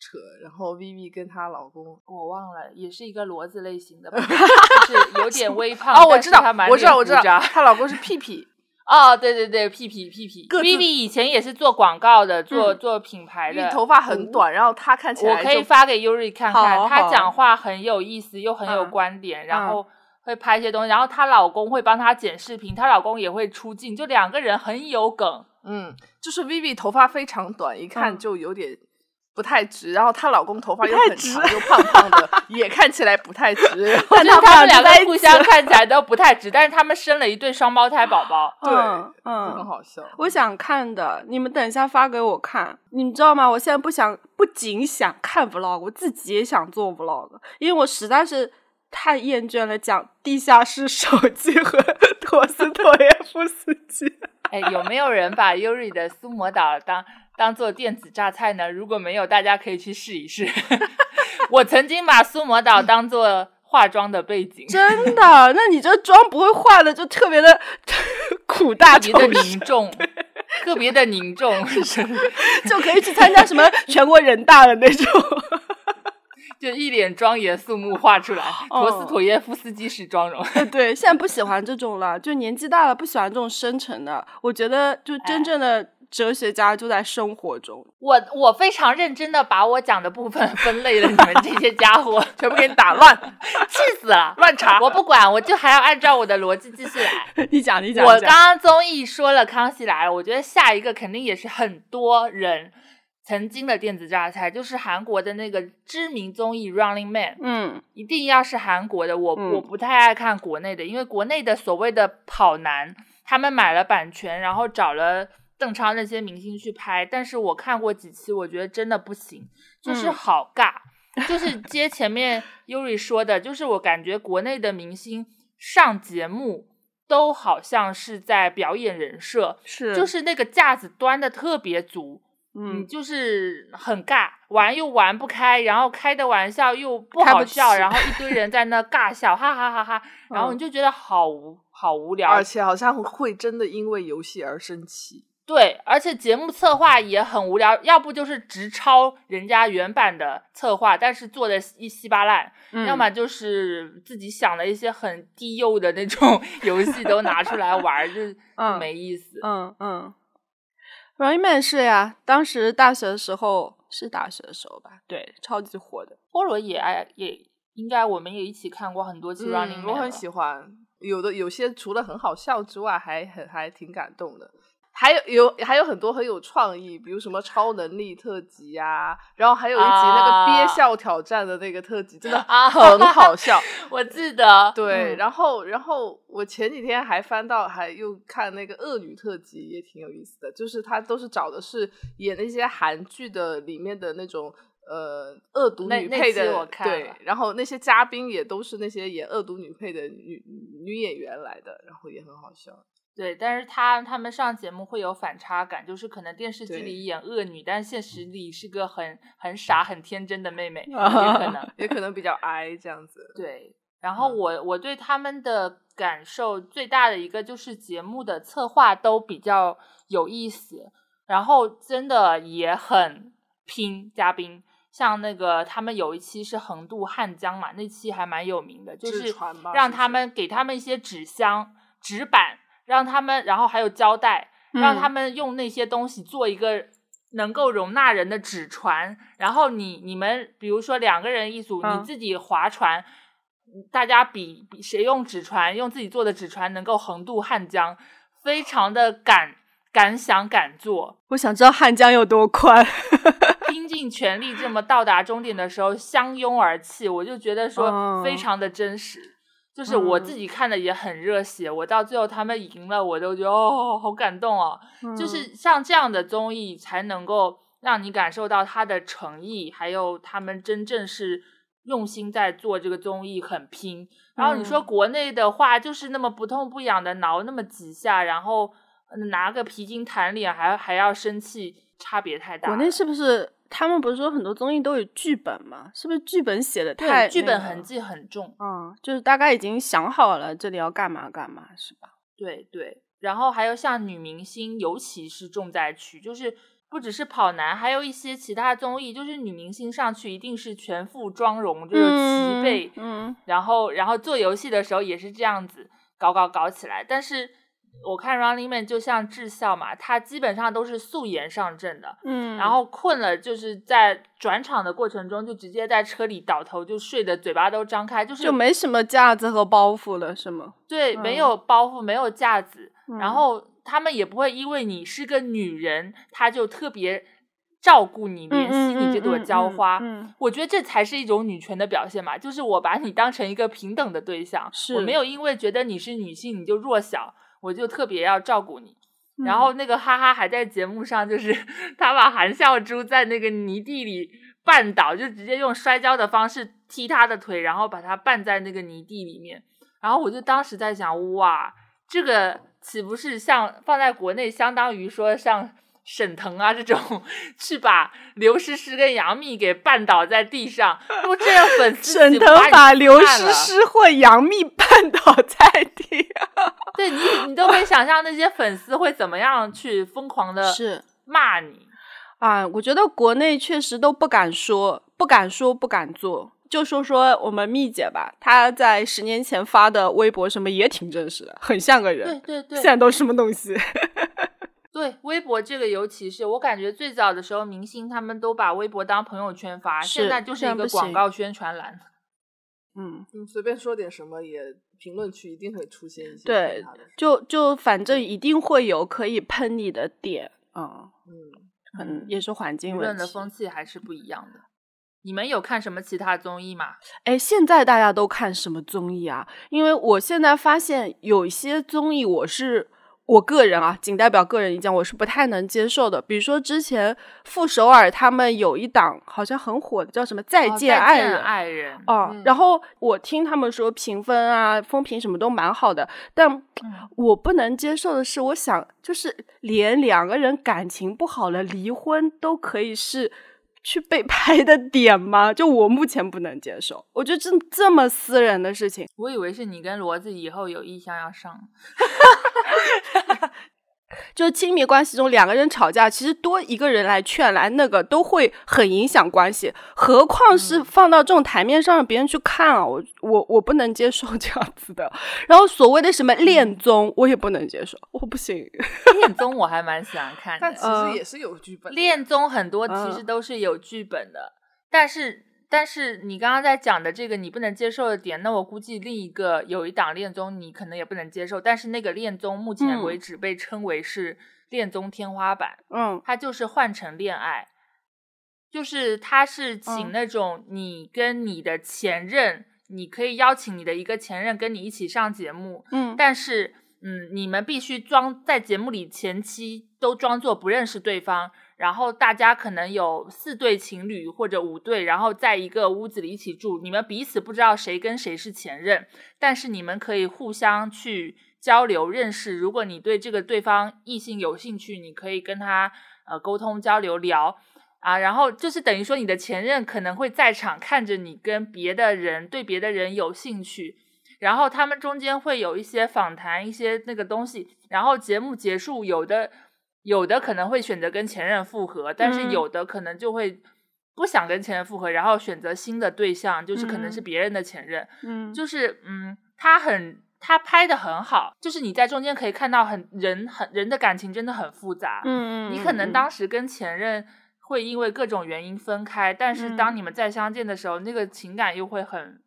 扯。然后 Vivi 跟她老公，我忘了，也是一个骡子类型的，(laughs) 就是有点微胖。哦，我知道，我知道，我知道，她老公是屁屁。(laughs) 哦，对对对，屁屁屁屁。Vivi 以前也是做广告的，做做品牌的，头发很短，然后她看起来，我可以发给 Yuri 看看，她讲话很有意思，又很有观点，然后。会拍一些东西，然后她老公会帮她剪视频，她老公也会出镜，就两个人很有梗。嗯，就是 Vivi 头发非常短，一看就有点不太直，然后她老公头发又很长，又胖胖的，也看起来不太直。(laughs) 但他们两个互相看起来都不太直，但是他们生了一对双胞胎宝宝。(laughs) 对，嗯，很好笑。我想看的，你们等一下发给我看。你们知道吗？我现在不想，不仅想看 vlog，我自己也想做 vlog，因为我实在是。太厌倦了，讲地下室手机和陀思妥耶夫斯基。(laughs) 哎，有没有人把尤里的苏魔岛当当做电子榨菜呢？如果没有，大家可以去试一试。(laughs) 我曾经把苏魔岛当做化妆的背景，真的？那你这妆不会化的就特别的 (laughs) 苦大仇深，凝重，特别的凝重，就可以去参加什么全国人大的那种。就一脸庄严肃穆画出来，(laughs) 陀思妥耶夫斯基式妆容。(laughs) 对，现在不喜欢这种了，就年纪大了不喜欢这种深沉的。我觉得，就真正的哲学家就在生活中。我我非常认真的把我讲的部分分类了，你们这些家伙 (laughs) 全部给你打乱，气死了，乱查。我不管，我就还要按照我的逻辑继续来。你讲，你讲。我刚刚综艺说了康熙来了，我觉得下一个肯定也是很多人。曾经的电子榨菜，就是韩国的那个知名综艺《Running Man》。嗯，一定要是韩国的，我我不太爱看国内的，因为国内的所谓的跑男，他们买了版权，然后找了邓超那些明星去拍，但是我看过几期，我觉得真的不行，就是好尬，就是接前面 Yuri 说的，就是我感觉国内的明星上节目都好像是在表演人设，是，就是那个架子端的特别足。嗯，就是很尬，玩又玩不开，然后开的玩笑又不好笑，然后一堆人在那尬 (laughs) 笑，哈哈哈哈，然后你就觉得好无好无聊，而且好像会真的因为游戏而生气。对，而且节目策划也很无聊，要不就是直抄人家原版的策划，但是做的一稀巴烂，要么就是自己想了一些很低幼的那种 (laughs) 游戏都拿出来玩，就没意思。嗯嗯。Running Man 是呀，当时大学的时候是大学的时候吧？对，超级火的。菠萝也爱，也应该我们也一起看过很多次 Running Man。我很喜欢，有的有些除了很好笑之外，还很还挺感动的。还有有还有很多很有创意，比如什么超能力特辑呀，然后还有一集那个憋笑挑战的那个特辑，真的很好笑。(laughs) 我记得，对，然后然后我前几天还翻到，还又看那个恶女特辑，也挺有意思的。就是他都是找的是演那些韩剧的里面的那种呃恶毒女配的，对，然后那些嘉宾也都是那些演恶毒女配的女女演员来的，然后也很好笑。对，但是他他们上节目会有反差感，就是可能电视剧里演恶女，但现实里是个很很傻、很天真的妹妹，(laughs) 也可能也可能比较矮这样子。对，然后我我对他们的感受最大的一个就是节目的策划都比较有意思，然后真的也很拼嘉宾，像那个他们有一期是横渡汉江嘛，那期还蛮有名的，就是让他们给他们一些纸箱、纸板。让他们，然后还有胶带，让他们用那些东西做一个能够容纳人的纸船。然后你你们，比如说两个人一组，你自己划船，大家比比谁用纸船，用自己做的纸船能够横渡汉江，非常的敢敢想敢做。我想知道汉江有多宽，(laughs) 拼尽全力这么到达终点的时候相拥而泣，我就觉得说非常的真实。就是我自己看的也很热血，我到最后他们赢了，我都觉得哦，好感动哦。就是像这样的综艺，才能够让你感受到他的诚意，还有他们真正是用心在做这个综艺，很拼。然后你说国内的话，就是那么不痛不痒的挠那么几下，然后拿个皮筋弹脸，还还要生气，差别太大。国内是不是？他们不是说很多综艺都有剧本吗？是不是剧本写的太剧本痕迹很重？嗯，就是大概已经想好了这里要干嘛干嘛，是吧？对对。然后还有像女明星，尤其是重灾区，就是不只是跑男，还有一些其他综艺，就是女明星上去一定是全副妆容，就是齐备，嗯，然后然后做游戏的时候也是这样子搞搞搞起来，但是。我看 Running Man 就像智孝嘛，他基本上都是素颜上阵的，嗯，然后困了就是在转场的过程中就直接在车里倒头就睡的嘴巴都张开，就是就没什么架子和包袱了，是吗？对，没有包袱，没有架子，然后他们也不会因为你是个女人，他就特别照顾你，怜惜你这朵娇花。嗯我觉得这才是一种女权的表现嘛，就是我把你当成一个平等的对象，我没有因为觉得你是女性你就弱小。我就特别要照顾你，然后那个哈哈还在节目上，就是 (laughs) 他把韩笑珠在那个泥地里绊倒，就直接用摔跤的方式踢他的腿，然后把他绊在那个泥地里面。然后我就当时在想，哇，这个岂不是像放在国内，相当于说像。沈腾啊，这种去把刘诗诗跟杨幂给绊倒在地上，不这样粉丝沈腾把刘诗诗或杨幂 (laughs) 绊倒在地，对你你都可以想象那些粉丝会怎么样去疯狂的是骂你啊！我觉得国内确实都不敢说，不敢说，不敢做。就说说我们蜜姐吧，她在十年前发的微博什么也挺真实的，很像个人。对对对，现在都什么东西？对微博这个，尤其是我感觉最早的时候，明星他们都把微博当朋友圈发，现在就是一个广告宣传栏。嗯，随便说点什么，也评论区一定会出现一些。对，就就反正一定会有可以喷你的点啊。嗯，可能也是环境问题。的风气还是不一样的。你们有看什么其他综艺吗？哎，现在大家都看什么综艺啊？因为我现在发现有一些综艺，我是。我个人啊，仅代表个人意见，我是不太能接受的。比如说之前傅首尔他们有一档好像很火的，叫什么《再见爱人》。爱人哦，然后我听他们说评分啊、风评什么都蛮好的，但我不能接受的是，我想就是连两个人感情不好了离婚都可以是。去被 (laughs) 拍的点吗？就我目前不能接受，我觉得这这么私人的事情，我以为是你跟骡子以后有意向要上。(laughs) 就是亲密关系中两个人吵架，其实多一个人来劝来，那个都会很影响关系。何况是放到这种台面上让别人去看啊！我我我不能接受 (laughs) 这样子的。然后所谓的什么恋综，我也不能接受，我不行。恋综我还蛮喜欢看的，但其实也是有剧本。恋综很多其实都是有剧本的，但是。但是你刚刚在讲的这个你不能接受的点，那我估计另一个有一档恋综你可能也不能接受。但是那个恋综目前为止被称为是恋综天花板，嗯，它就是换成恋爱，就是它是请那种你跟你的前任，你可以邀请你的一个前任跟你一起上节目，嗯，但是嗯，你们必须装在节目里前期都装作不认识对方。然后大家可能有四对情侣或者五对，然后在一个屋子里一起住，你们彼此不知道谁跟谁是前任，但是你们可以互相去交流认识。如果你对这个对方异性有兴趣，你可以跟他呃沟通交流聊啊，然后就是等于说你的前任可能会在场看着你跟别的人对别的人有兴趣，然后他们中间会有一些访谈一些那个东西，然后节目结束有的。有的可能会选择跟前任复合，但是有的可能就会不想跟前任复合，然后选择新的对象，就是可能是别人的前任。嗯，就是嗯，他很他拍的很好，就是你在中间可以看到很人很人的感情真的很复杂。嗯嗯，你可能当时跟前任会因为各种原因分开，但是当你们再相见的时候，那个情感又会很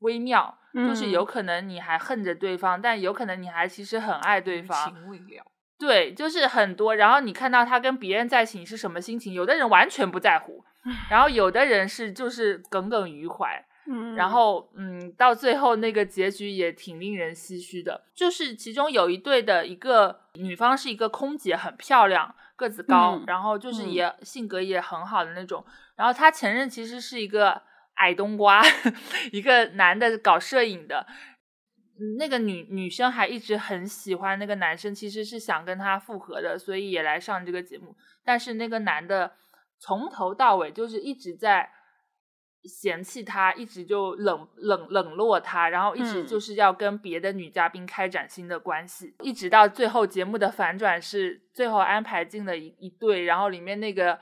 微妙。就是有可能你还恨着对方，但有可能你还其实很爱对方。情未了。对，就是很多。然后你看到他跟别人在一起，你是什么心情？有的人完全不在乎，然后有的人是就是耿耿于怀。嗯，然后嗯，到最后那个结局也挺令人唏嘘的。就是其中有一对的一个女方是一个空姐，很漂亮，个子高，然后就是也性格也很好的那种。然后他前任其实是一个矮冬瓜，(laughs) 一个男的搞摄影的。那个女女生还一直很喜欢那个男生，其实是想跟他复合的，所以也来上这个节目。但是那个男的从头到尾就是一直在嫌弃他，一直就冷冷冷落他，然后一直就是要跟别的女嘉宾开展新的关系，一直到最后节目的反转是最后安排进了一一对，然后里面那个。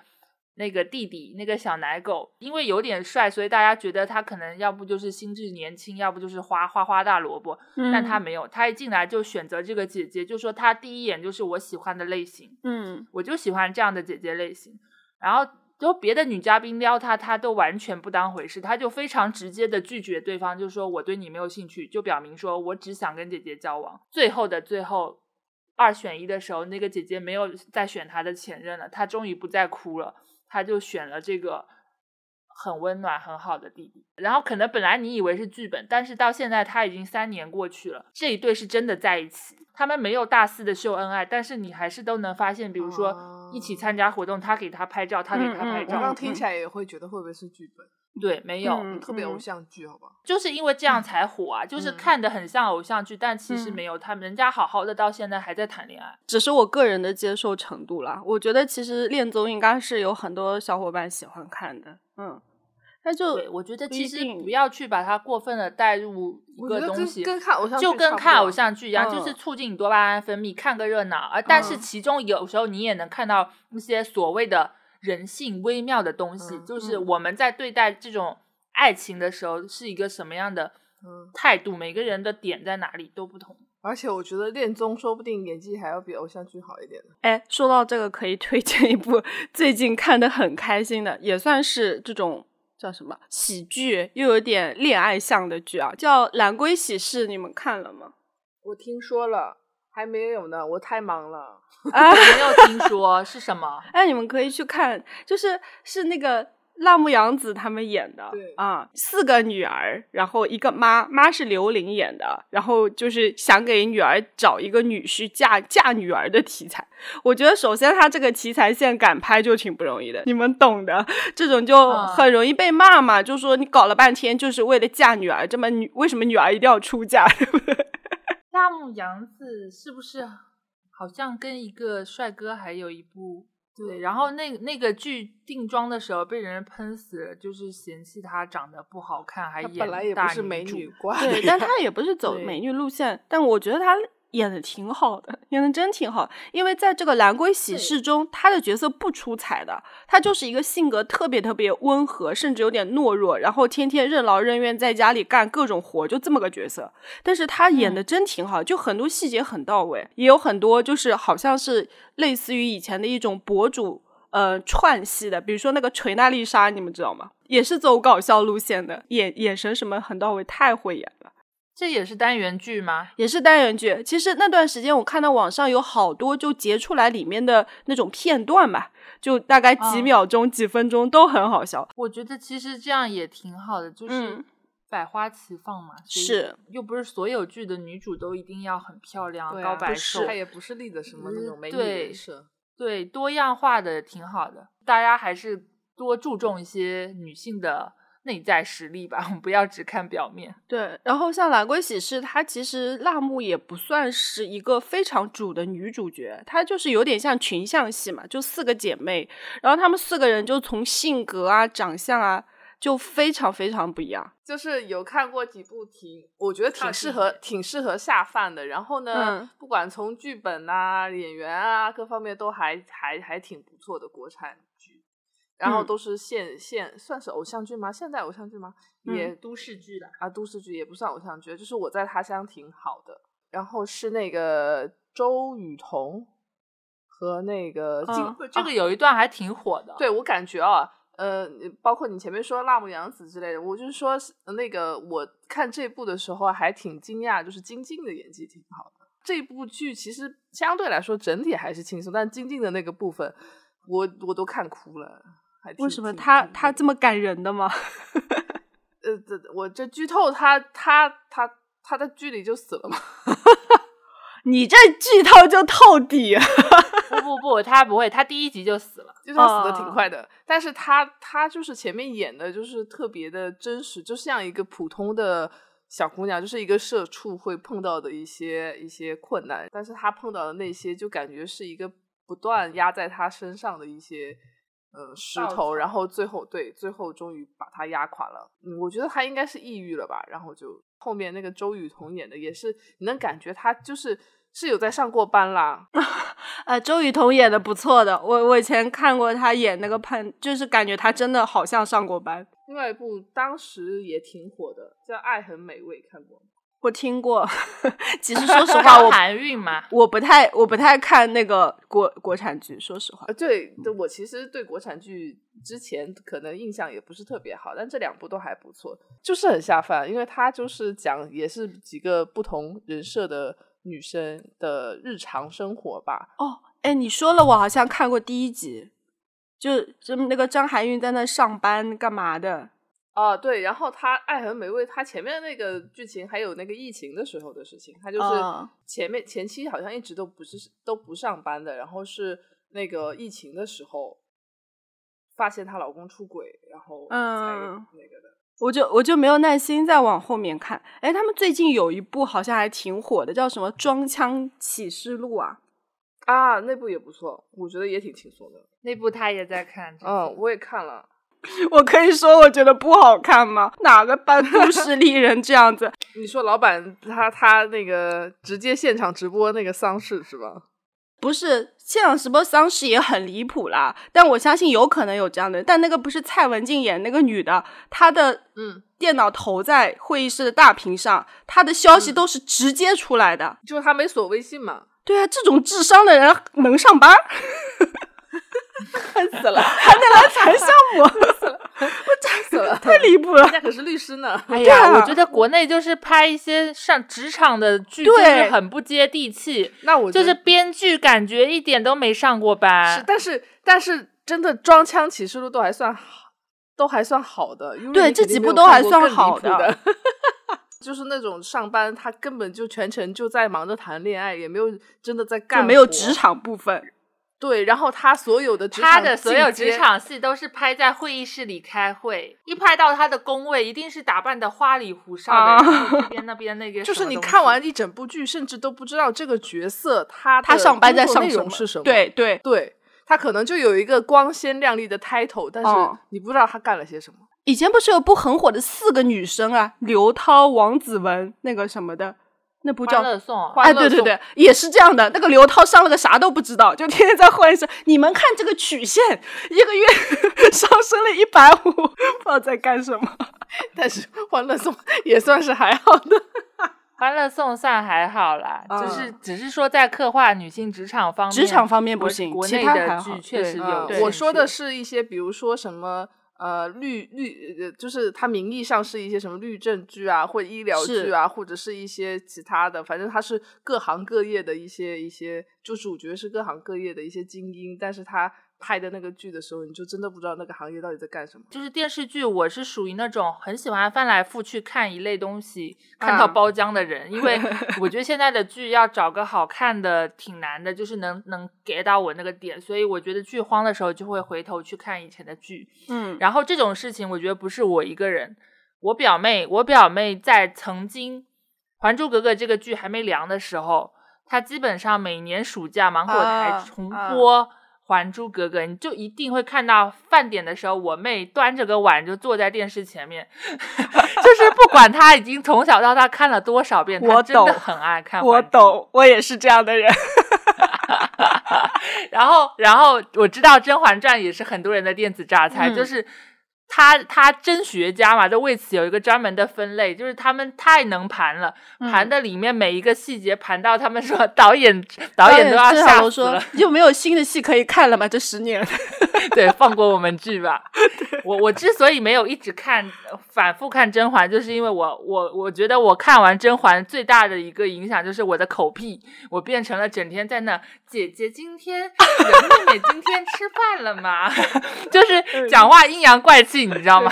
那个弟弟，那个小奶狗，因为有点帅，所以大家觉得他可能要不就是心智年轻，要不就是花花花大萝卜。但他没有，他一进来就选择这个姐姐，就说他第一眼就是我喜欢的类型。嗯，我就喜欢这样的姐姐类型。然后就别的女嘉宾撩他，他都完全不当回事，他就非常直接的拒绝对方，就说我对你没有兴趣，就表明说我只想跟姐姐交往。最后的最后，二选一的时候，那个姐姐没有再选他的前任了，他终于不再哭了。他就选了这个很温暖很好的弟弟，然后可能本来你以为是剧本，但是到现在他已经三年过去了，这一对是真的在一起。他们没有大肆的秀恩爱，但是你还是都能发现，比如说一起参加活动，他给他拍照，他给他拍照。刚刚听起来也会觉得会不会是剧本？对，没有特别偶像剧，好吧？就是因为这样才火啊！就是看的很像偶像剧，但其实没有，他们人家好好的到现在还在谈恋爱，只是我个人的接受程度啦。我觉得其实恋综应该是有很多小伙伴喜欢看的，嗯，那就我觉得其实不要去把它过分的带入一个东西，跟看偶像就跟看偶像剧一样，就是促进你多巴胺分泌，看个热闹。而但是其中有时候你也能看到一些所谓的。人性微妙的东西，就是我们在对待这种爱情的时候是一个什么样的态度？每个人的点在哪里都不同。而且我觉得恋综说不定演技还要比偶像剧好一点。哎，说到这个，可以推荐一部最近看的很开心的，也算是这种叫什么喜剧，又有点恋爱向的剧啊，叫《蓝龟喜事》，你们看了吗？我听说了。还没有呢，我太忙了。(laughs) 啊，没有听说是什么？哎，你们可以去看，就是是那个。辣目洋子他们演的，对啊，四个女儿，然后一个妈妈是刘琳演的，然后就是想给女儿找一个女婿嫁嫁女儿的题材。我觉得首先他这个题材线敢拍就挺不容易的，你们懂的。这种就很容易被骂嘛，就说你搞了半天就是为了嫁女儿，这么女为什么女儿一定要出嫁？对不对？辣目洋子是不是好像跟一个帅哥还有一部？对，然后那那个剧定妆的时候被人喷死了，就是嫌弃她长得不好看，还演本来也不是美女挂，(laughs) 对，但她也不是走美女路线，但我觉得她。演的挺好的，演的真挺好。因为在这个《蓝龟喜事》中，他的角色不出彩的，他就是一个性格特别特别温和，甚至有点懦弱，然后天天任劳任怨，在家里干各种活，就这么个角色。但是他演的真挺好，就很多细节很到位，也有很多就是好像是类似于以前的一种博主呃串戏的，比如说那个锤娜丽莎，你们知道吗？也是走搞笑路线的，眼眼神什么很到位，太会演了。这也是单元剧吗？也是单元剧。其实那段时间我看到网上有好多就截出来里面的那种片段吧，就大概几秒钟、几分钟都很好笑。我觉得其实这样也挺好的，就是百花齐放嘛。是，又不是所有剧的女主都一定要很漂亮、高白瘦，她也不是立的什么那种美女人设。对，多样化的挺好的。大家还是多注重一些女性的。内在实力吧，我们不要只看表面。对，然后像《蓝龟喜事》，它其实辣目也不算是一个非常主的女主角，她就是有点像群像戏嘛，就四个姐妹，然后她们四个人就从性格啊、长相啊，就非常非常不一样。就是有看过几部，挺我觉得挺适合、挺适合下饭的。然后呢，不管从剧本啊、演员啊各方面，都还还还挺不错的国产。然后都是现现算是偶像剧吗？现代偶像剧吗？也都市剧的啊，都市剧也不算偶像剧，就是我在他乡挺好的。然后是那个周雨彤和那个金，这个有一段还挺火的。对我感觉啊，呃，包括你前面说辣目洋子之类的，我就是说那个我看这部的时候还挺惊讶，就是金靖的演技挺好的。这部剧其实相对来说整体还是轻松，但金靖的那个部分，我我都看哭了。为什么他他这么感人的吗？(laughs) 呃，这我这剧透，他他他他在剧里就死了吗？(laughs) 你这剧透就透底。(laughs) 不不不，他不会，他第一集就死了，就他死的挺快的。但是他他就是前面演的就是特别的真实，就像一个普通的小姑娘，就是一个社畜会碰到的一些一些困难。但是他碰到的那些，就感觉是一个不断压在他身上的一些。呃，石头，然后最后对，最后终于把他压垮了。嗯，我觉得他应该是抑郁了吧。然后就后面那个周雨彤演的也是，你能感觉他就是是有在上过班啦。(laughs) 呃，周雨彤演的不错的，我我以前看过他演那个判，就是感觉他真的好像上过班。另外一部当时也挺火的，叫《爱很美味》，看过吗？我听过，(laughs) 其实说实话，我韩运嘛，我不太我不太看那个国国产剧。说实话，对，我其实对国产剧之前可能印象也不是特别好，但这两部都还不错，就是很下饭，因为它就是讲也是几个不同人设的女生的日常生活吧。哦，哎，你说了，我好像看过第一集，就就那个张含韵在那上班干嘛的。啊，对，然后他爱很美味，他前面那个剧情还有那个疫情的时候的事情，他就是前面前期好像一直都不是都不上班的，然后是那个疫情的时候发现她老公出轨，然后嗯那个的。我就我就没有耐心再往后面看。哎，他们最近有一部好像还挺火的，叫什么《装腔启示录》啊？啊，那部也不错，我觉得也挺轻松的。那部他也在看，嗯，我也看了。(laughs) 我可以说我觉得不好看吗？哪个扮都市丽人这样子？(laughs) 你说老板他他那个直接现场直播那个丧事是吧？不是现场直播丧事也很离谱啦，但我相信有可能有这样的。但那个不是蔡文静演那个女的，她的嗯电脑投在会议室的大屏上，她的消息都是直接出来的，就是她没锁微信嘛？对啊，这种智商的人能上班？(laughs) 恨死了，(laughs) 还得来谈项目，(laughs) 我炸死了！(laughs) 太离谱了。人家可是律师呢。哎呀，对啊我觉得国内就是拍一些上职场的剧，就是很不接地气，那我就是编剧感觉一点都没上过是，班。但是但是真的装腔启示录都还算好，都还算好的。因为对这几部都还算好的。就是那种上班，他根本就全程就在忙着谈恋爱，也没有真的在干，就没有职。场部分，对，然后他所有的他的所有职场戏都是拍在会议室里开会，一拍到他的工位，一定是打扮的花里胡哨的，啊然后这边那边那 (laughs) 个就是你看完一整部剧，甚至都不知道这个角色他的他上班在工作上什么内容是什么。对对，对，他可能就有一个光鲜亮丽的 title，但是哦你不知道他干了些什么。以前不是有部很火的四个女生啊，刘涛、王子文那个什么的，那部叫欢乐颂啊，欢哎，乐颂对对对，也是这样的。那个刘涛上了个啥都不知道，就天天在换声。你们看这个曲线，一个月 (laughs) 上升了一百五，不知道在干什么。(laughs) 但是《欢乐颂》也算是还好的。(laughs) 欢乐颂算还好啦，嗯就是只是说在刻画女性职场方面，职场方面不行国内的其他还好剧确实有对我说的是是一些，比如说什么。呃，律律呃，就是它名义上是一些什么律政剧啊，或者医疗剧啊，或者是一些其他的，反正它是各行各业的一些一些，就主角是各行各业的一些精英，但是他拍的那个剧的时候，你就真的不知道那个行业到底在干什么。就是电视剧，我是属于那种很喜欢翻来覆去看一类东西，看到啊包浆的人。因为 (laughs) 我觉得现在的剧要找个好看的挺难的，就是能能给到我那个点，所以我觉得剧荒的时候就会回头去看以前的剧。嗯，然后这种事情，我觉得不是我一个人，我表妹，我表妹在曾经《还珠格格》这个剧还没凉的时候，她基本上每年暑假芒果台啊重啊播。《还珠格格》，你就一定会看到饭点的时候，我妹端着个碗就坐在电视前面，(laughs) 就是不管她已经从小到大看了多少遍，她我真的很爱看。我。懂，我也是这样的人。(laughs) 然后，然后我知道《甄嬛传》也是很多人的电子榨菜，嗯就是他他真学家嘛，就为此有一个专门的分类，就是他们太能盘了，嗯盘的里面每一个细节盘到他们说导演 (laughs) 导演都要郑晓龙说吓死了，(laughs) 就没有新的戏可以看了吗？这十年，(laughs) 对，放过我们剧吧。我我之所以没有一直看反复看甄嬛，就是因为我我我觉得我看完甄嬛最大的一个影响就是我的口癖，我变成了整天在那姐姐今天人妹妹今天吃饭了吗？就是讲话阴阳怪气，你知道吗？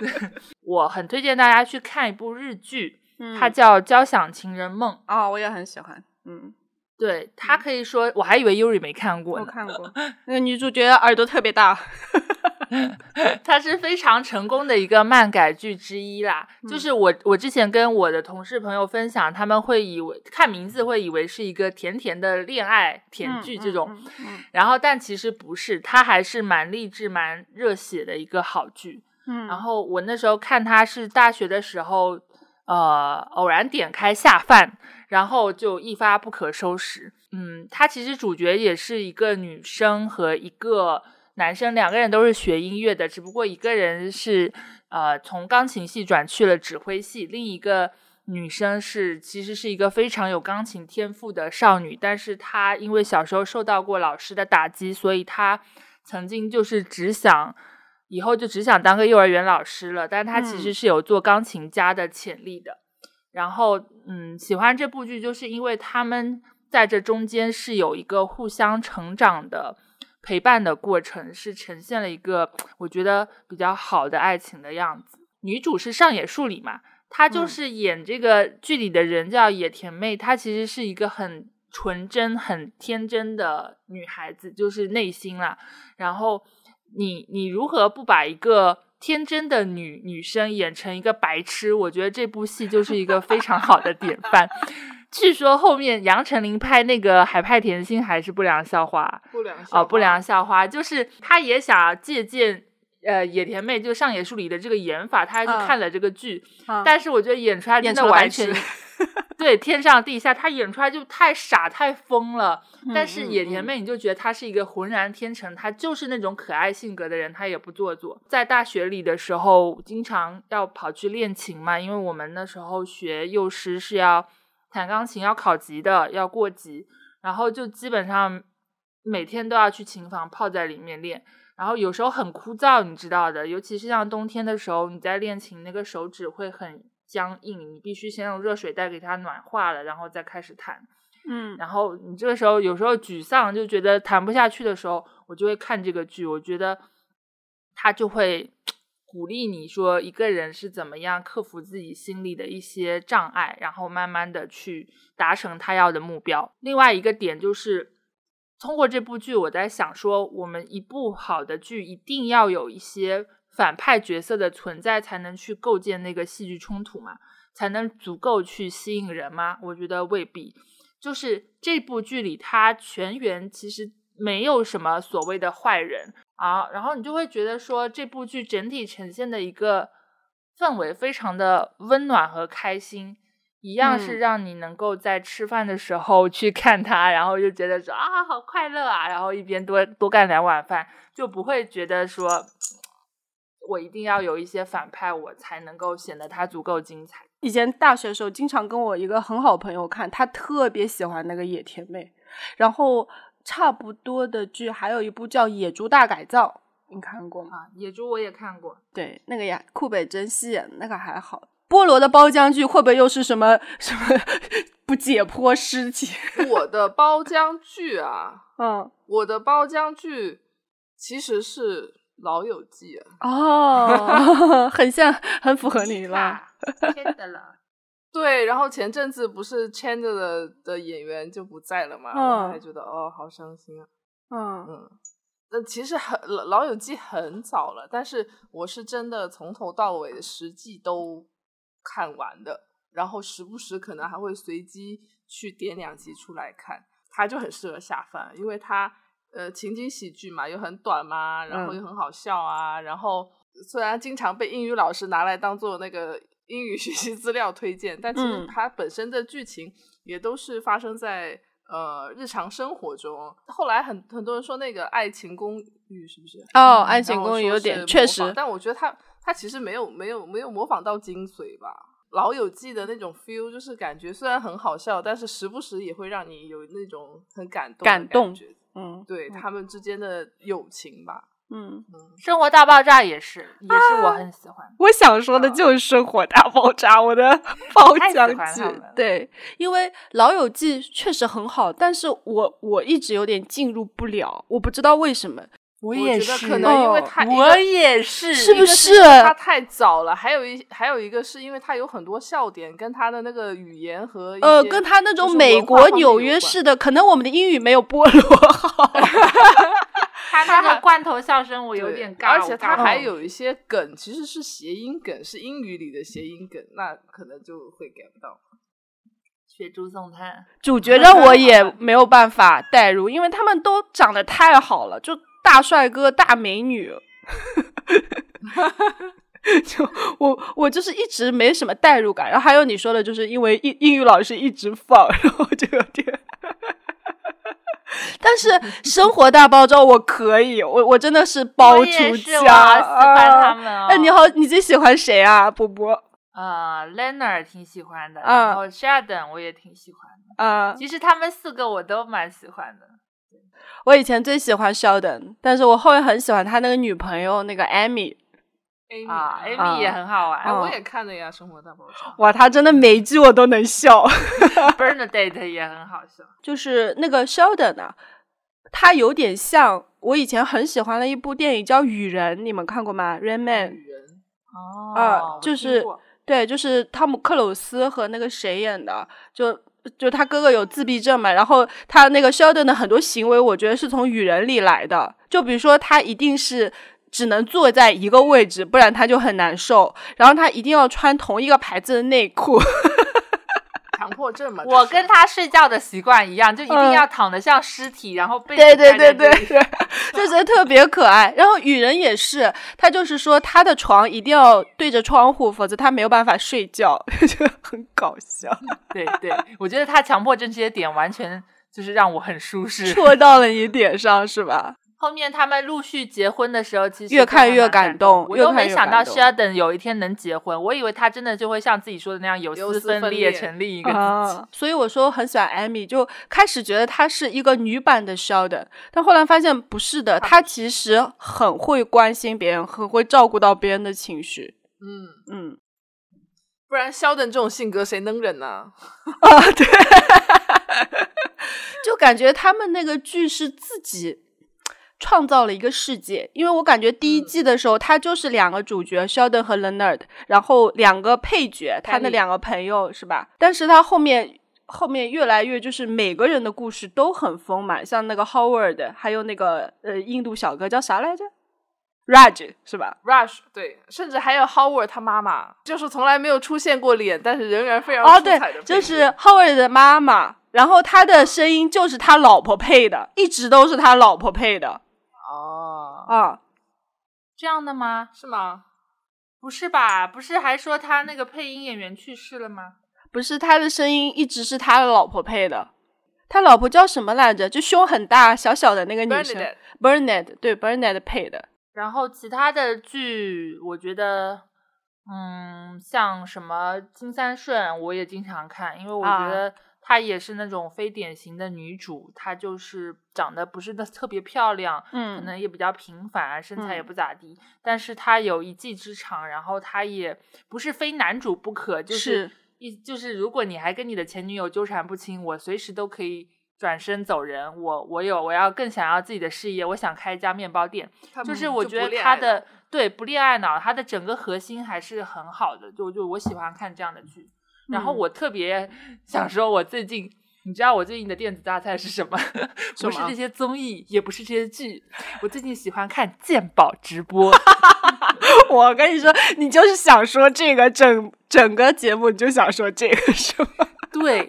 (laughs) 我很推荐大家去看一部日剧，它叫《交响情人梦》。哦，我也很喜欢。嗯，对，它可以说，我还以为 Yuri 没看过呢。我看过，(laughs) 那个女主角耳朵特别大。(laughs) 它是非常成功的一个漫改剧之一啦。嗯就是我我之前跟我的同事朋友分享，他们会以为看名字会以为是一个甜甜的恋爱甜剧这种，嗯嗯嗯然后但其实不是，它还是蛮励志、蛮热血的一个好剧。嗯，然后我那时候看它是大学的时候，呃，偶然点开下饭，然后就一发不可收拾。嗯，它其实主角也是一个女生和一个男生，两个人都是学音乐的，只不过一个人是呃从钢琴系转去了指挥系，另一个。女生是其实是一个非常有钢琴天赋的少女，但是她因为小时候受到过老师的打击，所以她曾经就是只想以后就只想当个幼儿园老师了，但她其实嗯是有做钢琴家的潜力的。然后，嗯，喜欢这部剧，就是因为他们在这中间是有一个互相成长的陪伴的过程，是呈现了一个我觉得比较好的爱情的样子。女主是上野树里嘛，她就嗯是演这个剧里的人叫野田妹，她其实是一个很纯真、很天真的女孩子，就是内心啦。然后你你如何不把一个天真的女女生演成一个白痴？我觉得这部戏就是一个非常好的典范。据说后面杨丞琳拍那个《海派甜心》还是不良校花不良哦，不良校花就是她也想借鉴呃野田妹就上野树里的这个演法，她还去嗯看了这个剧，嗯但是我觉得演出来真的完全 (laughs) 对天上地下，她演出来就太傻太疯了。但是野田妹，你就觉得她是一个浑然天成，她就是那种可爱性格的人，她也不做作。在大学里的时候，经常要跑去练琴嘛，因为我们那时候学幼师是要弹钢琴，要考级的，要过级，然后就基本上每天都要去琴房泡在里面练。然后有时候很枯燥，你知道的，尤其是像冬天的时候，你在练琴，那个手指会很僵硬，你必须先用热水袋给它暖化了，然后再开始弹。嗯，然后你这个时候有时候沮丧，就觉得弹不下去的时候，我就会看这个剧，我觉得他就会鼓励你说一个人是怎么样克服自己心里的一些障碍，然后慢慢的去达成他要的目标。另外一个点就是。通过这部剧，我在想说，我们一部好的剧一定要有一些反派角色的存在，才能去构建那个戏剧冲突嘛，才能足够去吸引人吗？我觉得未必。就是这部剧里，他全员其实没有什么所谓的坏人啊，然后你就会觉得说，这部剧整体呈现的一个氛围非常的温暖和开心。一样是让你能够在吃饭的时候去看它，然后就觉得说啊好快乐啊，然后一边多多干两碗饭，就不会觉得说我一定要有一些反派，我才能够显得它足够精彩。以前大学的时候，经常跟我一个很好朋友看，他特别喜欢那个野田妹，然后差不多的剧还有一部叫《野猪大改造》，你看过吗？野猪我也看过，对，那个呀，库北真希演那个还好。菠萝的包浆剧会不会又是什么什么不解剖尸体？我的包浆剧啊，嗯，我的包浆剧其实是《老友记》啊，哦，很像，很符合你了，真的了。对，然后前阵子不是 Chandler 的的演员就不在了嘛，我还觉得哦，好伤心啊。嗯嗯，那其实很《老友记》很早了，但是我是真的从头到尾的十季都。看完的，然后时不时可能还会随机去点两集出来看，它就很适合下饭，因为它呃情景喜剧嘛，又很短嘛，然后又很好笑啊，然后虽然经常被英语老师拿来当做那个英语学习资料推荐，但其实它本身的剧情也都是发生在呃日常生活中。后来很很多人说那个《爱情公寓》是不是？哦，《爱情公寓》有点确实，但我觉得它。它其实没有没有没有模仿到精髓吧，老友记的那种 feel，就是感觉虽然很好笑，但是时不时也会让你有那种很感动感动。嗯，对他们之间的友情吧。嗯嗯，生活大爆炸也是，也是我很喜欢。我想说的就是生活大爆炸，我的 (laughs) 包浆剧。对，因为老友记确实很好，但是我我一直有点进入不了，我不知道为什么。我也是，可能因为他，我也是，是不是？他太早了，还有一还有一个是因为他有很多笑点，跟他的那个语言和呃，跟他那种美国纽约式的，可能我们的英语没有菠萝 (laughs) 好。(laughs) 他那个罐头笑声我有点尬，而且他还有一些梗其实是谐音梗，是英语里的谐音梗，那可能就会 get 不到。雪珠送炭，主角让我也没有办法代入，因为他们都长得太好了，就。大帅哥、大美女，(laughs) 就我我就是一直没什么代入感。然后还有你说的，就是因为英英语老师一直放，(laughs) 然后就有点。(laughs) 但是生活大爆炸我可以，我我真的是包出家，喜欢他们。哎，你好，你最喜欢谁啊？波波啊，Leonard 挺喜欢的，然后 Sheldon 我也挺喜欢的。啊，其实他们四个我都蛮喜欢的。我以前最喜欢 Sheldon，但是我后面很喜欢他那个女朋友那个 Amy。啊，Amy 也很好玩，我也看了呀，《生活大爆炸》。哇，他真的每一句我都能笑。(laughs) Bernadette 也很好笑，就是那个 Sheldon 啊，他有点像我以前很喜欢的一部电影叫《雨人》，你们看过吗？Rain Man。雨人。哦。啊，就是对，就是汤姆克鲁斯和那个谁演的，就。就他哥哥有自闭症嘛，然后他那个 Sheldon 的很多行为，我觉得是从雨人里来的。就比如说，他一定是只能坐在一个位置，不然他就很难受。然后他一定要穿同一个牌子的内裤。强迫症嘛，我跟他睡觉的习惯一样，就一定要躺得像尸体，然后背对对对对对，就觉得特别可爱。然后雨人也是，他就是说他的床一定要对着窗户，否则他没有办法睡觉，(laughs) 就很搞笑。对对，我觉得他强迫症这些点完全就是让我很舒适，戳到了你点上是吧？后面他们陆续结婚的时候，其实越看越感动，我又没想到 Sheldon 有一天能结婚。我以为他真的就会像自己说的那样有丝分裂，成另一 (laughs) 个自己。所以我说很喜欢 Amy，就开始觉得她是一个女版的 Sheldon，但后来发现不是的，她其实很会关心别人，很会照顾到别人的情绪。嗯嗯，不然 Sheldon 这种性格谁能忍呢？啊，对，(laughs) 就感觉他们那个剧是自己。创造了一个世界，因为我感觉第一季的时候，他就是两个主角 Sheldon 和 Leonard，然后两个配角，他的两个朋友是吧？但是他后面后面越来越就是每个人的故事都很丰满，像那个 Howard，还有那个呃印度小哥叫啥来着？Raj 是吧？Raj 对，甚至还有 Howard 他妈妈，就是从来没有出现过脸，但是仍然非常哦对，就是 Howard 的妈妈，然后他的声音就是他老婆配的，一直都是他老婆配的。哦啊，这样的吗？是吗？不是吧？不是还说他那个配音演员去世了吗？不是，他的声音一直是他的老婆配的。他老婆叫什么来着？就胸很大、小小的那个女生，Bernard。对，Bernard 配的。然后其他的剧，我觉得，嗯，像什么《金三顺》，我也经常看，因为我觉得。她也是那种非典型的女主，她就是长得不是的 (laughs) 特别漂亮，嗯，可能也比较平凡，身材也不咋地，但是她有一技之长，然后她也不是非男主不可，就是一就是如果你还跟你的前女友纠缠不清，我随时都可以转身走人，我我有我要更想要自己的事业，我想开一家面包店，就是我觉得她的对不恋爱脑，她的整个核心还是很好的，就就我喜欢看这样的剧。然后我特别想说，我最近，你知道我最近的电子榨菜是什么？(laughs) 不是这些综艺，也不是这些剧，我最近喜欢看鉴宝直播。(laughs) 我跟你说，你就是想说这个，整整个节目你就想说这个，是吗？(laughs) 对。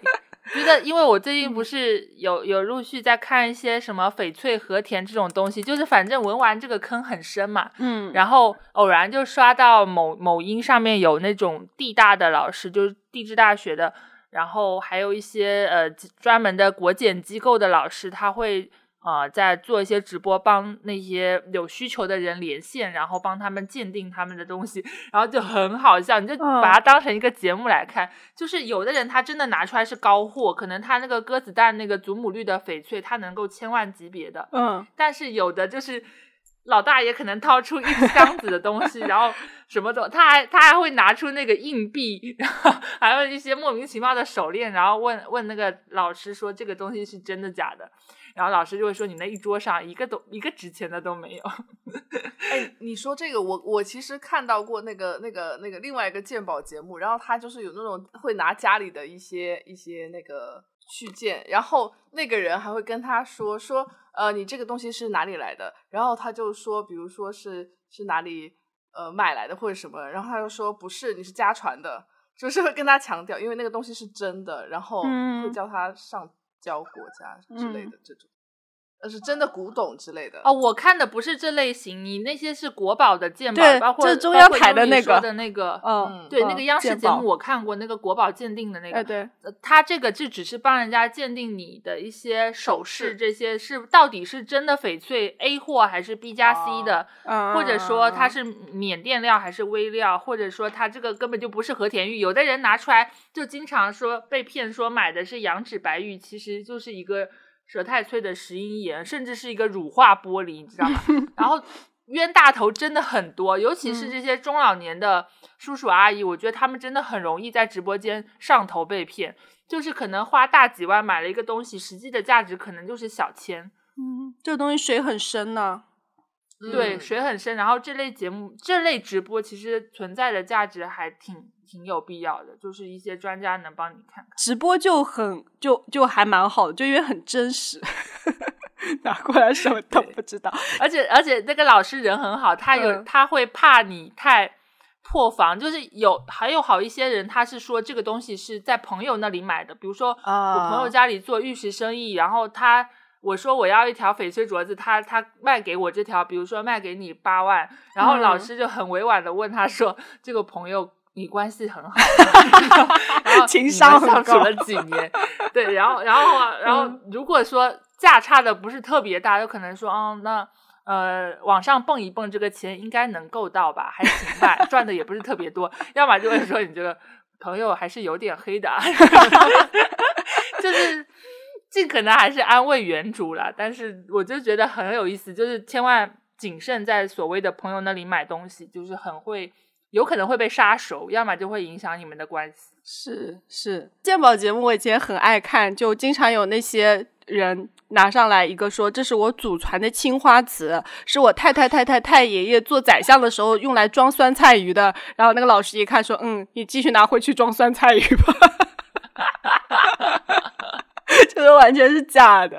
觉得，因为我最近不是有有陆续在看一些什么翡翠和田这种东西，就是反正文玩这个坑很深嘛，嗯，然后偶然就刷到某某音上面有那种地大的老师，就是地质大学的，然后还有一些呃专门的国检机构的老师，他会。啊，在做一些直播，帮那些有需求的人连线，然后帮他们鉴定他们的东西，然后就很好笑，你就把它当成一个节目来看。就是有的人他真的拿出来是高货，可能他那个鸽子蛋那个祖母绿的翡翠，他能够千万级别的。嗯，但是有的就是老大爷可能掏出一箱子的东西，然后什么都，他还他还会拿出那个硬币，然后还有一些莫名其妙的手链，然后问问那个老师说这个东西是真的假的。然后老师就会说：“你那一桌上一个都一个值钱的都没有。(laughs) ”哎，你说这个，我我其实看到过那个那个那个另外一个鉴宝节目，然后他就是有那种会拿家里的一些一些那个去鉴，然后那个人还会跟他说说：“呃，你这个东西是哪里来的？”然后他就说：“比如说是是哪里呃买来的或者什么。”然后他就说：“不是，你是家传的。(laughs) ”就是会跟他强调，因为那个东西是真的，然后会叫他上。交国家之类的这种，那是真的古董之类的哦。我看的不是这类型，你那些是国宝的鉴宝，包括中央台的那个的那个，嗯，对，那个央视节目我看过，那个国宝鉴定的那个，对，他这个就只是帮人家鉴定你的一些首饰，这些是到底是真的翡翠 A 货还是 B 加 C 的，或者说它是缅甸料还是微料，或者说它这个根本就不是和田玉，有的人拿出来就经常说被骗说买的是羊脂白玉，其实就是一个。佘太翠的石英岩，甚至是一个乳化玻璃，你知道吗？然后冤大头真的很多，尤其是这些中老年的叔叔阿姨，我觉得他们真的很容易在直播间上头被骗，就是可能花大几万买了一个东西，实际的价值可能就是小千。嗯，这个东西水很深呢。对，水很深。然后这类节目、这类直播其实存在的价值还挺挺有必要的，就是一些专家能帮你看看。直播就很就就还蛮好的，就因为很真实，(laughs) 拿过来什么都不知道。而且而且那个老师人很好，他有他会怕你太破防，就是有还有好一些人，他是说这个东西是在朋友那里买的，比如说我朋友家里做玉石生意，然后他。我说我要一条翡翠镯子，他他卖给我这条，比如说卖给你八万，然后老师就很委婉的问他说：“这个朋友你关系很好，(laughs) 然后情商相处了几年？对，然后然后然后如果说价差的不是特别大，有可能说，哦，那呃往上蹦一蹦，这个钱应该能够到吧，还行吧，赚的也不是特别多。要么就会说你这个朋友还是有点黑的，(laughs) 就是尽可能还是安慰原主了。但是我就觉得很有意思，就是千万谨慎在所谓的朋友那里买东西，就是很会。有可能会被杀熟，要么就会影响你们的关系。是是，鉴宝节目我以前很爱看，就经常有那些人拿上来一个说这是我祖传的青花瓷，是我太太太太太爷爷做宰相的时候用来装酸菜鱼的。然后那个老师一看说，嗯，你继续拿回去装酸菜鱼吧，这 (laughs) 个完全是假的。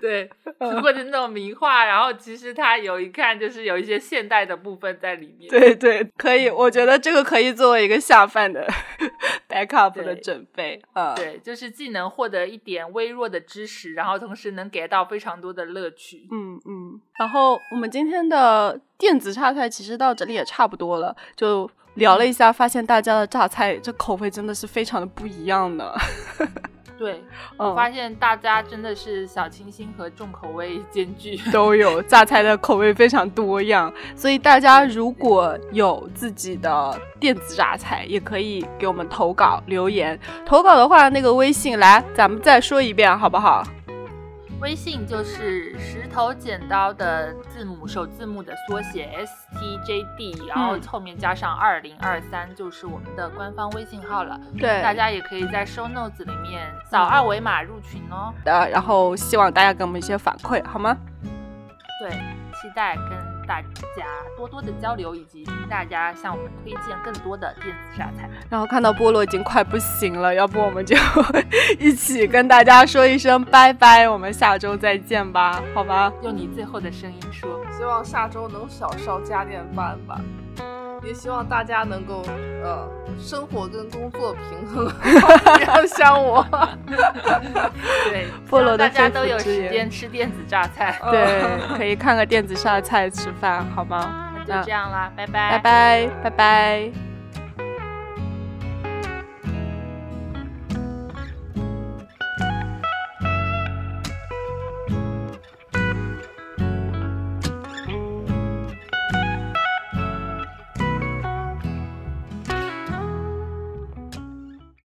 对，或者那种名画，然后其实它有一看就是有一些现代的部分在里面。对对，可以，我觉得这个可以作为一个下饭的 (laughs) backup 的准备啊。对，就是既能获得一点微弱的知识，然后同时能给到非常多的乐趣。嗯嗯。然后我们今天的电子榨菜其实到这里也差不多了，就聊了一下，发现大家的榨菜这口味真的是非常的不一样的。(laughs) 对，我发现大家真的是小清新和重口味 (laughs) 兼具，都有榨菜的口味非常多样，所以大家如果有自己的电子榨菜，也可以给我们投稿留言。投稿的话，那个微信来，咱们再说一遍好不好？微信就是石头剪刀的字母首字母的缩写 S T J D，然后后面加上二零二三，就是我们的官方微信号了。对，大家也可以在 Show Notes 里面扫二维码入群哦。的，然后希望大家给我们一些反馈，好吗？对，期待跟。大家多多的交流，以及听大家向我们推荐更多的电子榨菜。然后看到菠萝已经快不行了，要不我们就 (laughs) 一起跟大家说一声拜拜，我们下周再见吧，好吧？用你最后的声音说，希望下周能少烧加点饭吧。也希望大家能够呃，生活跟工作平衡，不 (laughs) 要像我。对，菠萝大家都有时间吃电子榨菜，(laughs) 对，(laughs) 可以看个电子榨菜吃饭，好吗？那就这样啦，拜拜，拜拜，拜拜。